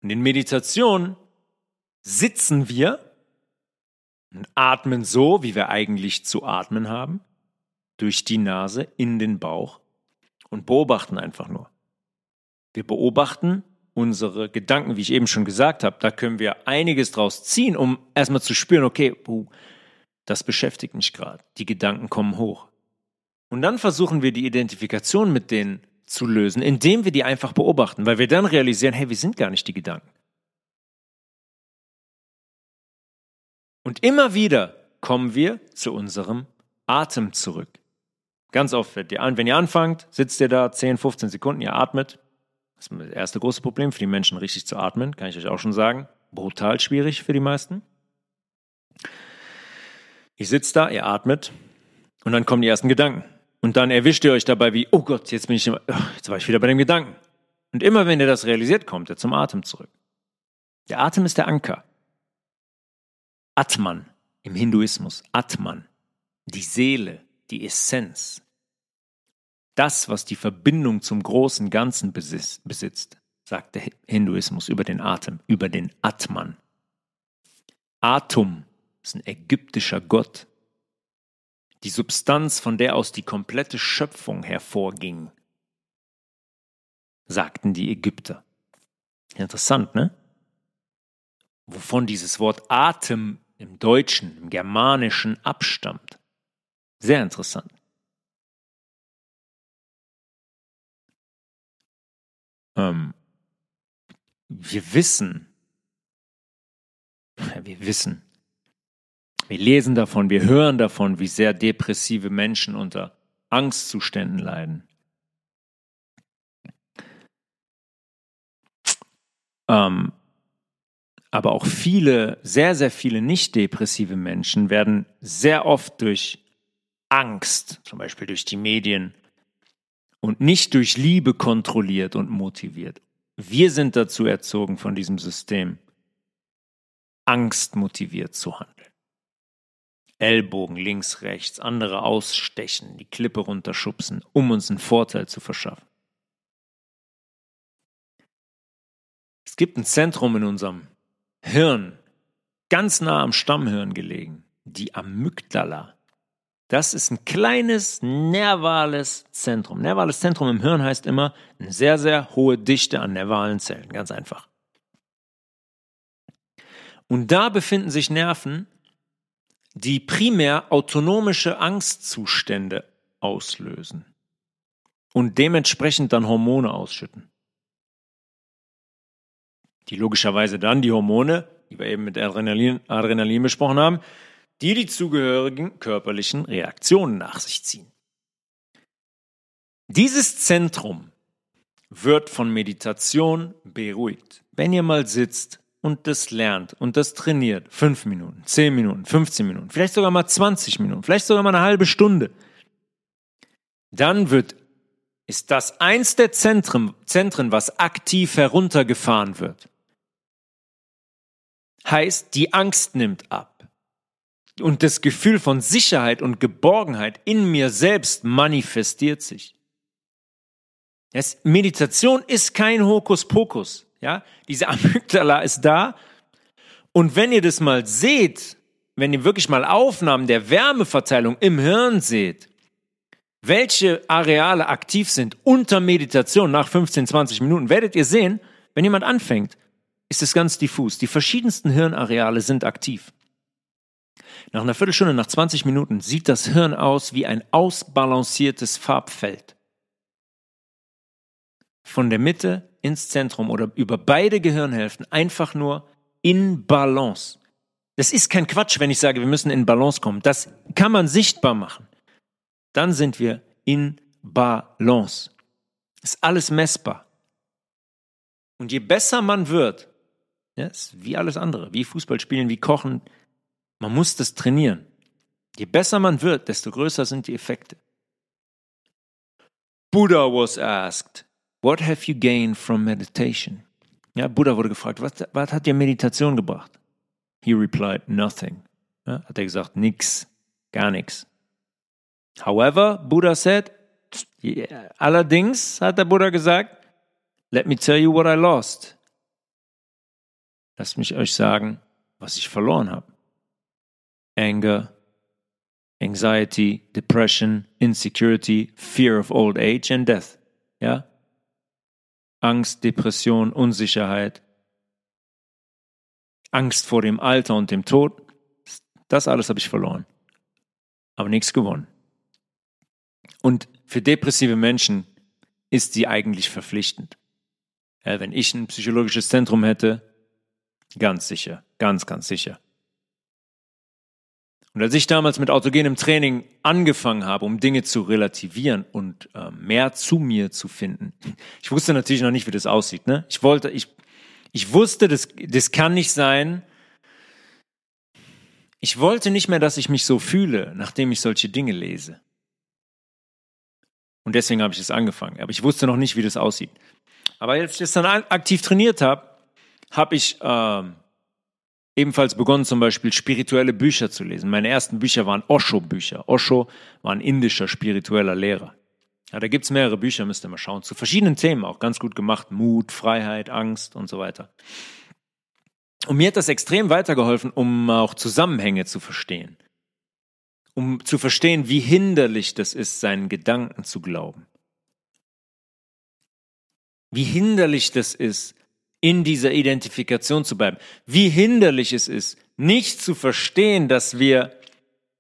Speaker 1: Und in Meditation sitzen wir atmen so, wie wir eigentlich zu atmen haben, durch die Nase in den Bauch und beobachten einfach nur. Wir beobachten unsere Gedanken, wie ich eben schon gesagt habe. Da können wir einiges draus ziehen, um erstmal zu spüren, okay, das beschäftigt mich gerade. Die Gedanken kommen hoch. Und dann versuchen wir die Identifikation mit denen zu lösen, indem wir die einfach beobachten, weil wir dann realisieren, hey, wir sind gar nicht die Gedanken. Und immer wieder kommen wir zu unserem Atem zurück. Ganz oft, wenn ihr anfangt, sitzt ihr da 10, 15 Sekunden, ihr atmet. Das ist das erste große Problem für die Menschen, richtig zu atmen, kann ich euch auch schon sagen. Brutal schwierig für die meisten. Ihr sitzt da, ihr atmet und dann kommen die ersten Gedanken. Und dann erwischt ihr euch dabei wie, oh Gott, jetzt bin ich, jetzt war ich wieder bei dem Gedanken. Und immer wenn ihr das realisiert, kommt ihr zum Atem zurück. Der Atem ist der Anker. Atman im Hinduismus, Atman, die Seele, die Essenz. Das, was die Verbindung zum großen Ganzen besitzt, sagt der Hinduismus über den Atem, über den Atman. Atum ist ein ägyptischer Gott, die Substanz, von der aus die komplette Schöpfung hervorging, sagten die Ägypter. Interessant, ne? Wovon dieses Wort Atem im Deutschen, im Germanischen abstammt. Sehr interessant. Ähm, wir wissen, wir wissen, wir lesen davon, wir hören davon, wie sehr depressive Menschen unter Angstzuständen leiden. Ähm, aber auch viele, sehr, sehr viele nicht depressive Menschen werden sehr oft durch Angst, zum Beispiel durch die Medien, und nicht durch Liebe kontrolliert und motiviert. Wir sind dazu erzogen von diesem System, Angst motiviert zu handeln. Ellbogen links, rechts, andere ausstechen, die Klippe runterschubsen, um uns einen Vorteil zu verschaffen. Es gibt ein Zentrum in unserem Hirn, ganz nah am Stammhirn gelegen, die Amygdala. Das ist ein kleines nervales Zentrum. Nervales Zentrum im Hirn heißt immer eine sehr, sehr hohe Dichte an nervalen Zellen, ganz einfach. Und da befinden sich Nerven, die primär autonomische Angstzustände auslösen und dementsprechend dann Hormone ausschütten. Die logischerweise dann die Hormone, die wir eben mit Adrenalin, Adrenalin besprochen haben, die die zugehörigen körperlichen Reaktionen nach sich ziehen. Dieses Zentrum wird von Meditation beruhigt. Wenn ihr mal sitzt und das lernt und das trainiert, fünf Minuten, zehn Minuten, 15 Minuten, vielleicht sogar mal 20 Minuten, vielleicht sogar mal eine halbe Stunde, dann wird, ist das eins der Zentren, Zentren, was aktiv heruntergefahren wird. Heißt, die Angst nimmt ab. Und das Gefühl von Sicherheit und Geborgenheit in mir selbst manifestiert sich. Das Meditation ist kein Hokuspokus. Ja, diese Amygdala ist da. Und wenn ihr das mal seht, wenn ihr wirklich mal Aufnahmen der Wärmeverteilung im Hirn seht, welche Areale aktiv sind unter Meditation nach 15, 20 Minuten, werdet ihr sehen, wenn jemand anfängt, ist es ganz diffus. Die verschiedensten Hirnareale sind aktiv. Nach einer Viertelstunde, nach 20 Minuten sieht das Hirn aus wie ein ausbalanciertes Farbfeld. Von der Mitte ins Zentrum oder über beide Gehirnhälften einfach nur in Balance. Das ist kein Quatsch, wenn ich sage, wir müssen in Balance kommen. Das kann man sichtbar machen. Dann sind wir in Balance. Ist alles messbar. Und je besser man wird, ja, ist wie alles andere, wie Fußball spielen, wie Kochen, man muss das trainieren. Je besser man wird, desto größer sind die Effekte. Buddha was asked, What have you gained from meditation? Ja, Buddha wurde gefragt, was, was hat dir Meditation gebracht? He replied, nothing. Ja, hat er gesagt, nix, gar nichts. However, Buddha said, yeah, allerdings hat der Buddha gesagt, let me tell you what I lost. Lasst mich euch sagen, was ich verloren habe. Anger, anxiety, depression, insecurity, fear of old age and death. Ja? Angst, Depression, Unsicherheit, Angst vor dem Alter und dem Tod. Das alles habe ich verloren. Aber nichts gewonnen. Und für depressive Menschen ist sie eigentlich verpflichtend. Ja, wenn ich ein psychologisches Zentrum hätte, ganz sicher, ganz, ganz sicher. Und als ich damals mit autogenem Training angefangen habe, um Dinge zu relativieren und äh, mehr zu mir zu finden, ich wusste natürlich noch nicht, wie das aussieht. Ne? Ich wollte, ich, ich wusste, das, das kann nicht sein. Ich wollte nicht mehr, dass ich mich so fühle, nachdem ich solche Dinge lese. Und deswegen habe ich es angefangen. Aber ich wusste noch nicht, wie das aussieht. Aber als ich das dann aktiv trainiert habe, habe ich äh, ebenfalls begonnen, zum Beispiel spirituelle Bücher zu lesen. Meine ersten Bücher waren Osho-Bücher. Osho war ein indischer spiritueller Lehrer. Ja, da gibt's mehrere Bücher, müsst ihr mal schauen, zu verschiedenen Themen, auch ganz gut gemacht. Mut, Freiheit, Angst und so weiter. Und mir hat das extrem weitergeholfen, um auch Zusammenhänge zu verstehen. Um zu verstehen, wie hinderlich das ist, seinen Gedanken zu glauben. Wie hinderlich das ist, in dieser Identifikation zu bleiben. Wie hinderlich es ist, nicht zu verstehen, dass wir,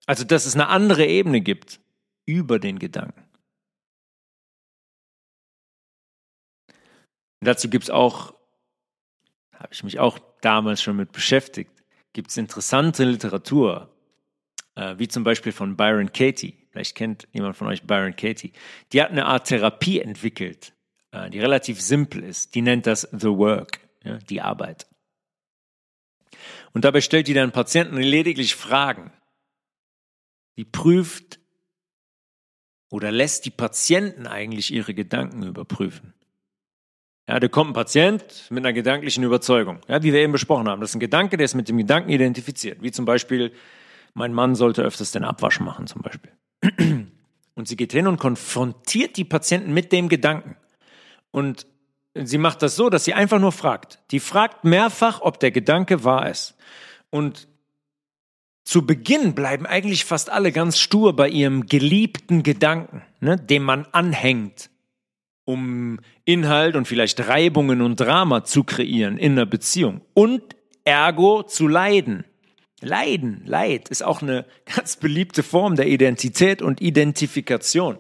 Speaker 1: also dass es eine andere Ebene gibt über den Gedanken. Dazu gibt es auch, habe ich mich auch damals schon mit beschäftigt, gibt es interessante Literatur, äh, wie zum Beispiel von Byron Katie. Vielleicht kennt jemand von euch Byron Katie. Die hat eine Art Therapie entwickelt, die relativ simpel ist. Die nennt das The Work, ja, die Arbeit. Und dabei stellt die dann Patienten lediglich Fragen. Die prüft oder lässt die Patienten eigentlich ihre Gedanken überprüfen. Ja, da kommt ein Patient mit einer gedanklichen Überzeugung, ja, wie wir eben besprochen haben. Das ist ein Gedanke, der ist mit dem Gedanken identifiziert. Wie zum Beispiel, mein Mann sollte öfters den Abwasch machen, zum Beispiel. Und sie geht hin und konfrontiert die Patienten mit dem Gedanken. Und sie macht das so, dass sie einfach nur fragt. Die fragt mehrfach, ob der Gedanke wahr ist. Und zu Beginn bleiben eigentlich fast alle ganz stur bei ihrem geliebten Gedanken, ne, dem man anhängt, um Inhalt und vielleicht Reibungen und Drama zu kreieren in einer Beziehung und ergo zu leiden. Leiden, Leid ist auch eine ganz beliebte Form der Identität und Identifikation.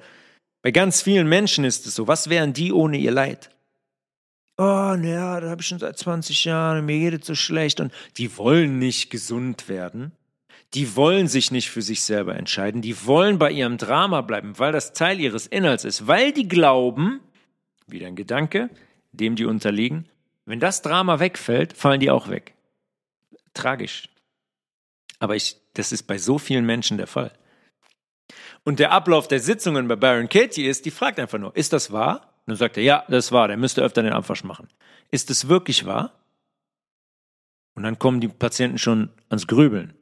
Speaker 1: Bei ganz vielen Menschen ist es so. Was wären die ohne ihr Leid? Oh, naja, da habe ich schon seit 20 Jahren, mir geht es so schlecht. Und die wollen nicht gesund werden. Die wollen sich nicht für sich selber entscheiden. Die wollen bei ihrem Drama bleiben, weil das Teil ihres Inhalts ist. Weil die glauben, wieder ein Gedanke, dem die unterliegen, wenn das Drama wegfällt, fallen die auch weg. Tragisch. Aber ich, das ist bei so vielen Menschen der Fall. Und der Ablauf der Sitzungen bei Baron Katie ist, die fragt einfach nur, ist das wahr? Und dann sagt er, ja, das wahr, der müsste öfter den Abwasch machen. Ist es wirklich wahr? Und dann kommen die Patienten schon ans Grübeln.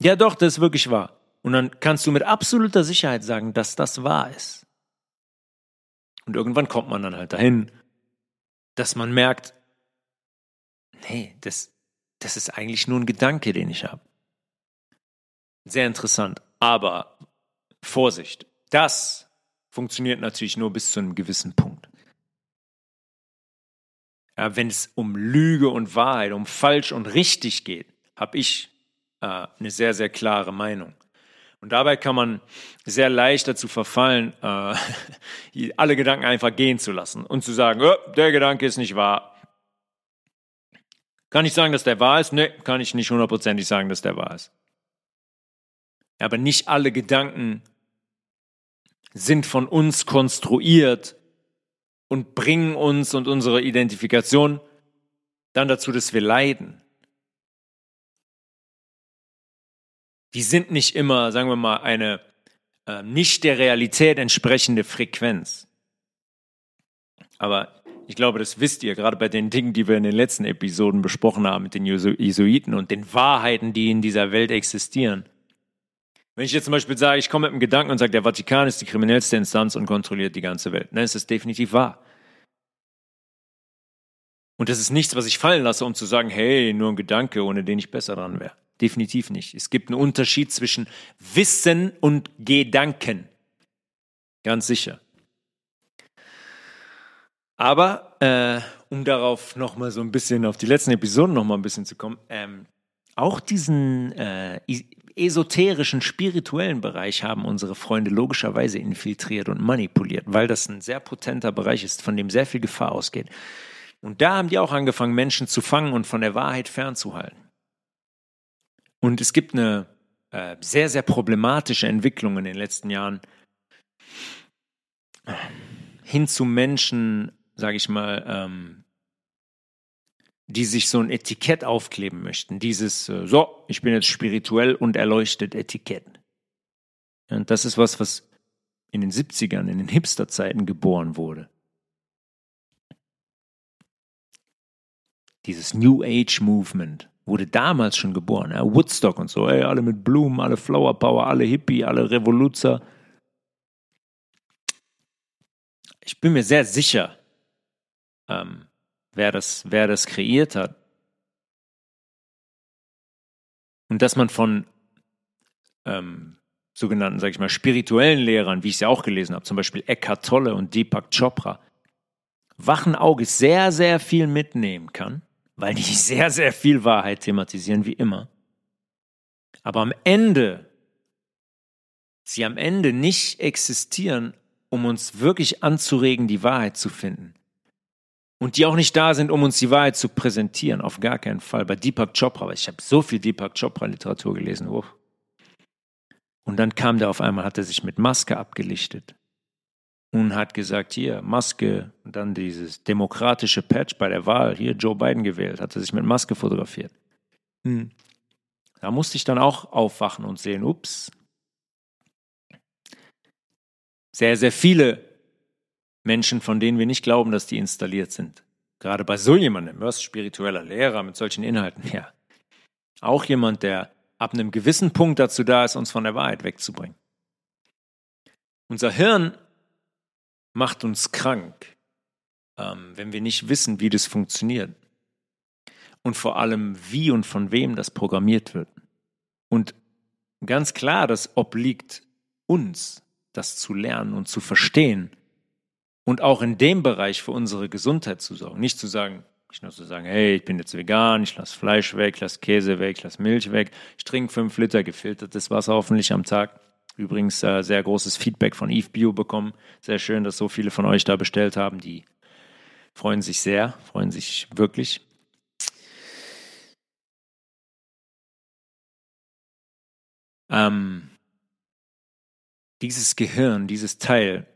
Speaker 1: Ja, doch, das ist wirklich wahr. Und dann kannst du mit absoluter Sicherheit sagen, dass das wahr ist. Und irgendwann kommt man dann halt dahin, dass man merkt, nee, das, das ist eigentlich nur ein Gedanke, den ich habe. Sehr interessant. Aber Vorsicht, das funktioniert natürlich nur bis zu einem gewissen Punkt. Ja, wenn es um Lüge und Wahrheit, um falsch und richtig geht, habe ich äh, eine sehr, sehr klare Meinung. Und dabei kann man sehr leicht dazu verfallen, äh, alle Gedanken einfach gehen zu lassen und zu sagen, oh, der Gedanke ist nicht wahr. Kann ich sagen, dass der wahr ist? Nee, kann ich nicht hundertprozentig sagen, dass der wahr ist. Aber nicht alle Gedanken sind von uns konstruiert und bringen uns und unsere Identifikation dann dazu, dass wir leiden. Die sind nicht immer, sagen wir mal, eine äh, nicht der Realität entsprechende Frequenz. Aber ich glaube, das wisst ihr, gerade bei den Dingen, die wir in den letzten Episoden besprochen haben mit den Jesuiten und den Wahrheiten, die in dieser Welt existieren. Wenn ich jetzt zum Beispiel sage, ich komme mit einem Gedanken und sage, der Vatikan ist die kriminellste Instanz und kontrolliert die ganze Welt, dann ist das definitiv wahr. Und das ist nichts, was ich fallen lasse, um zu sagen, hey, nur ein Gedanke, ohne den ich besser dran wäre. Definitiv nicht. Es gibt einen Unterschied zwischen Wissen und Gedanken. Ganz sicher. Aber äh, um darauf nochmal so ein bisschen, auf die letzten Episoden nochmal ein bisschen zu kommen, ähm, auch diesen äh, esoterischen, spirituellen Bereich haben unsere Freunde logischerweise infiltriert und manipuliert, weil das ein sehr potenter Bereich ist, von dem sehr viel Gefahr ausgeht. Und da haben die auch angefangen, Menschen zu fangen und von der Wahrheit fernzuhalten. Und es gibt eine äh, sehr, sehr problematische Entwicklung in den letzten Jahren hin zu Menschen, sage ich mal, ähm, die sich so ein Etikett aufkleben möchten. Dieses, äh, so, ich bin jetzt spirituell und erleuchtet Etikett. Und das ist was, was in den 70ern, in den Hipster-Zeiten geboren wurde. Dieses New Age Movement wurde damals schon geboren. Ja, Woodstock und so, ey, alle mit Blumen, alle Flower Power, alle Hippie, alle Revoluzer. Ich bin mir sehr sicher, ähm, wer, das, wer das kreiert hat. Und dass man von ähm, sogenannten, sag ich mal, spirituellen Lehrern, wie ich ja auch gelesen habe, zum Beispiel Eckhart Tolle und Deepak Chopra, wachen Auges sehr, sehr viel mitnehmen kann, weil die sehr, sehr viel Wahrheit thematisieren, wie immer. Aber am Ende, sie am Ende nicht existieren, um uns wirklich anzuregen, die Wahrheit zu finden, und die auch nicht da sind, um uns die Wahrheit zu präsentieren, auf gar keinen Fall. Bei Deepak Chopra, weil ich habe so viel Deepak Chopra Literatur gelesen. Uff. Und dann kam der auf einmal, hat er sich mit Maske abgelichtet und hat gesagt, hier, Maske, und dann dieses demokratische Patch bei der Wahl, hier Joe Biden gewählt, hat er sich mit Maske fotografiert. Hm. Da musste ich dann auch aufwachen und sehen, ups, sehr, sehr viele Menschen, von denen wir nicht glauben, dass die installiert sind. Gerade bei so jemandem, was spiritueller Lehrer mit solchen Inhalten, ja. Auch jemand, der ab einem gewissen Punkt dazu da ist, uns von der Wahrheit wegzubringen. Unser Hirn macht uns krank, ähm, wenn wir nicht wissen, wie das funktioniert. Und vor allem, wie und von wem das programmiert wird. Und ganz klar, das obliegt uns, das zu lernen und zu verstehen und auch in dem Bereich für unsere Gesundheit zu sorgen. Nicht zu sagen, nicht nur zu sagen, hey, ich bin jetzt vegan, ich lasse Fleisch weg, ich lasse Käse weg, ich lasse Milch weg, ich trinke fünf Liter gefiltertes Wasser hoffentlich am Tag. Übrigens äh, sehr großes Feedback von Eve Bio bekommen. Sehr schön, dass so viele von euch da bestellt haben. Die freuen sich sehr, freuen sich wirklich. Ähm, dieses Gehirn, dieses Teil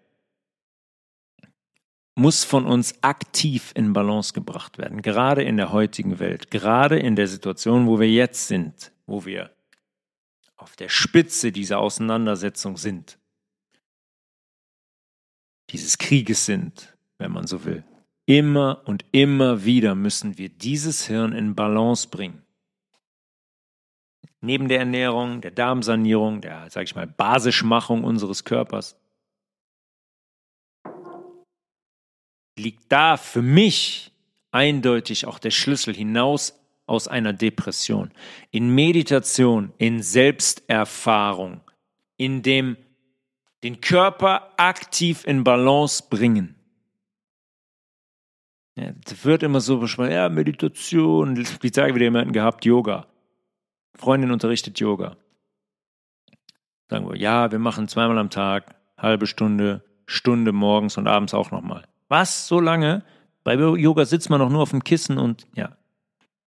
Speaker 1: muss von uns aktiv in Balance gebracht werden, gerade in der heutigen Welt, gerade in der Situation, wo wir jetzt sind, wo wir auf der Spitze dieser Auseinandersetzung sind, dieses Krieges sind, wenn man so will. Immer und immer wieder müssen wir dieses Hirn in Balance bringen. Neben der Ernährung, der Darmsanierung, der, sag ich mal, Basischmachung unseres Körpers, liegt da für mich eindeutig auch der Schlüssel hinaus aus einer Depression. In Meditation, in Selbsterfahrung, in dem den Körper aktiv in Balance bringen. Ja, das wird immer so beschrieben, ja, Meditation, die Tage wieder jemanden gehabt, Yoga. Freundin unterrichtet Yoga. Sagen wir, ja, wir machen zweimal am Tag, halbe Stunde, Stunde morgens und abends auch nochmal. Was? So lange? Bei Yoga sitzt man doch nur auf dem Kissen und ja.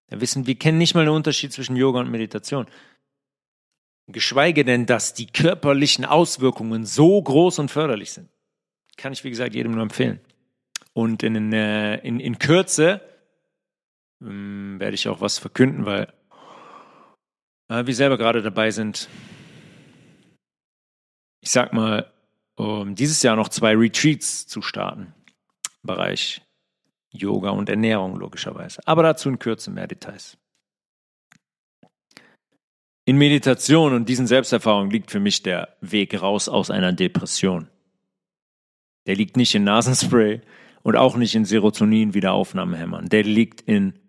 Speaker 1: Wir wissen, wir kennen nicht mal den Unterschied zwischen Yoga und Meditation. Geschweige denn, dass die körperlichen Auswirkungen so groß und förderlich sind. Kann ich, wie gesagt, jedem nur empfehlen. Und in, äh, in, in Kürze ähm, werde ich auch was verkünden, weil äh, wir selber gerade dabei sind, ich sag mal, um dieses Jahr noch zwei Retreats zu starten. Bereich Yoga und Ernährung, logischerweise. Aber dazu in Kürze mehr Details. In Meditation und diesen Selbsterfahrungen liegt für mich der Weg raus aus einer Depression. Der liegt nicht in Nasenspray und auch nicht in Serotonin Wiederaufnahmehämmern. Der liegt in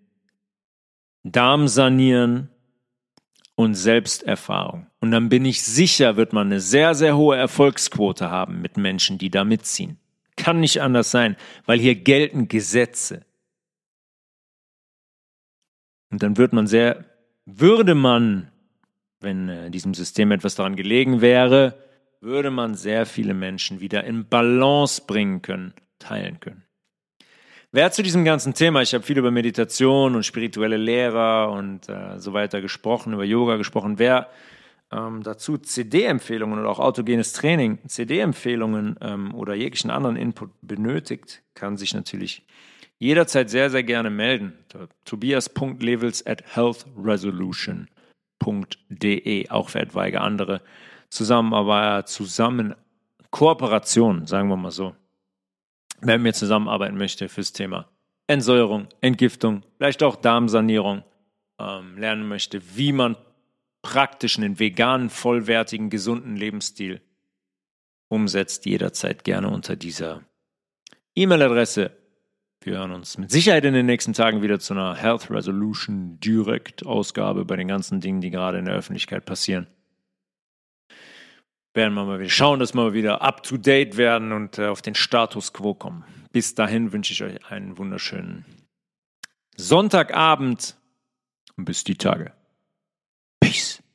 Speaker 1: Darmsanieren und Selbsterfahrung. Und dann bin ich sicher, wird man eine sehr, sehr hohe Erfolgsquote haben mit Menschen, die da mitziehen. Kann nicht anders sein, weil hier gelten Gesetze. Und dann wird man sehr, würde man, wenn äh, diesem System etwas daran gelegen wäre, würde man sehr viele Menschen wieder in Balance bringen können, teilen können. Wer zu diesem ganzen Thema, ich habe viel über Meditation und spirituelle Lehrer und äh, so weiter gesprochen, über Yoga gesprochen, wer ähm, dazu CD-Empfehlungen oder auch autogenes Training, CD-Empfehlungen ähm, oder jeglichen anderen Input benötigt, kann sich natürlich jederzeit sehr, sehr gerne melden. Tobias.levels at healthresolution.de, auch für etwaige andere Zusammenarbeit, zusammen Kooperation, sagen wir mal so. Wer mit mir zusammenarbeiten möchte fürs Thema Entsäuerung, Entgiftung, vielleicht auch Darmsanierung, ähm, lernen möchte, wie man praktischen, einen veganen, vollwertigen, gesunden Lebensstil umsetzt, jederzeit gerne unter dieser E-Mail-Adresse. Wir hören uns mit Sicherheit in den nächsten Tagen wieder zu einer Health Resolution Direct Ausgabe bei den ganzen Dingen, die gerade in der Öffentlichkeit passieren. Werden wir mal wieder schauen, dass wir wieder up to date werden und äh, auf den Status quo kommen. Bis dahin wünsche ich euch einen wunderschönen Sonntagabend und bis die Tage. peace.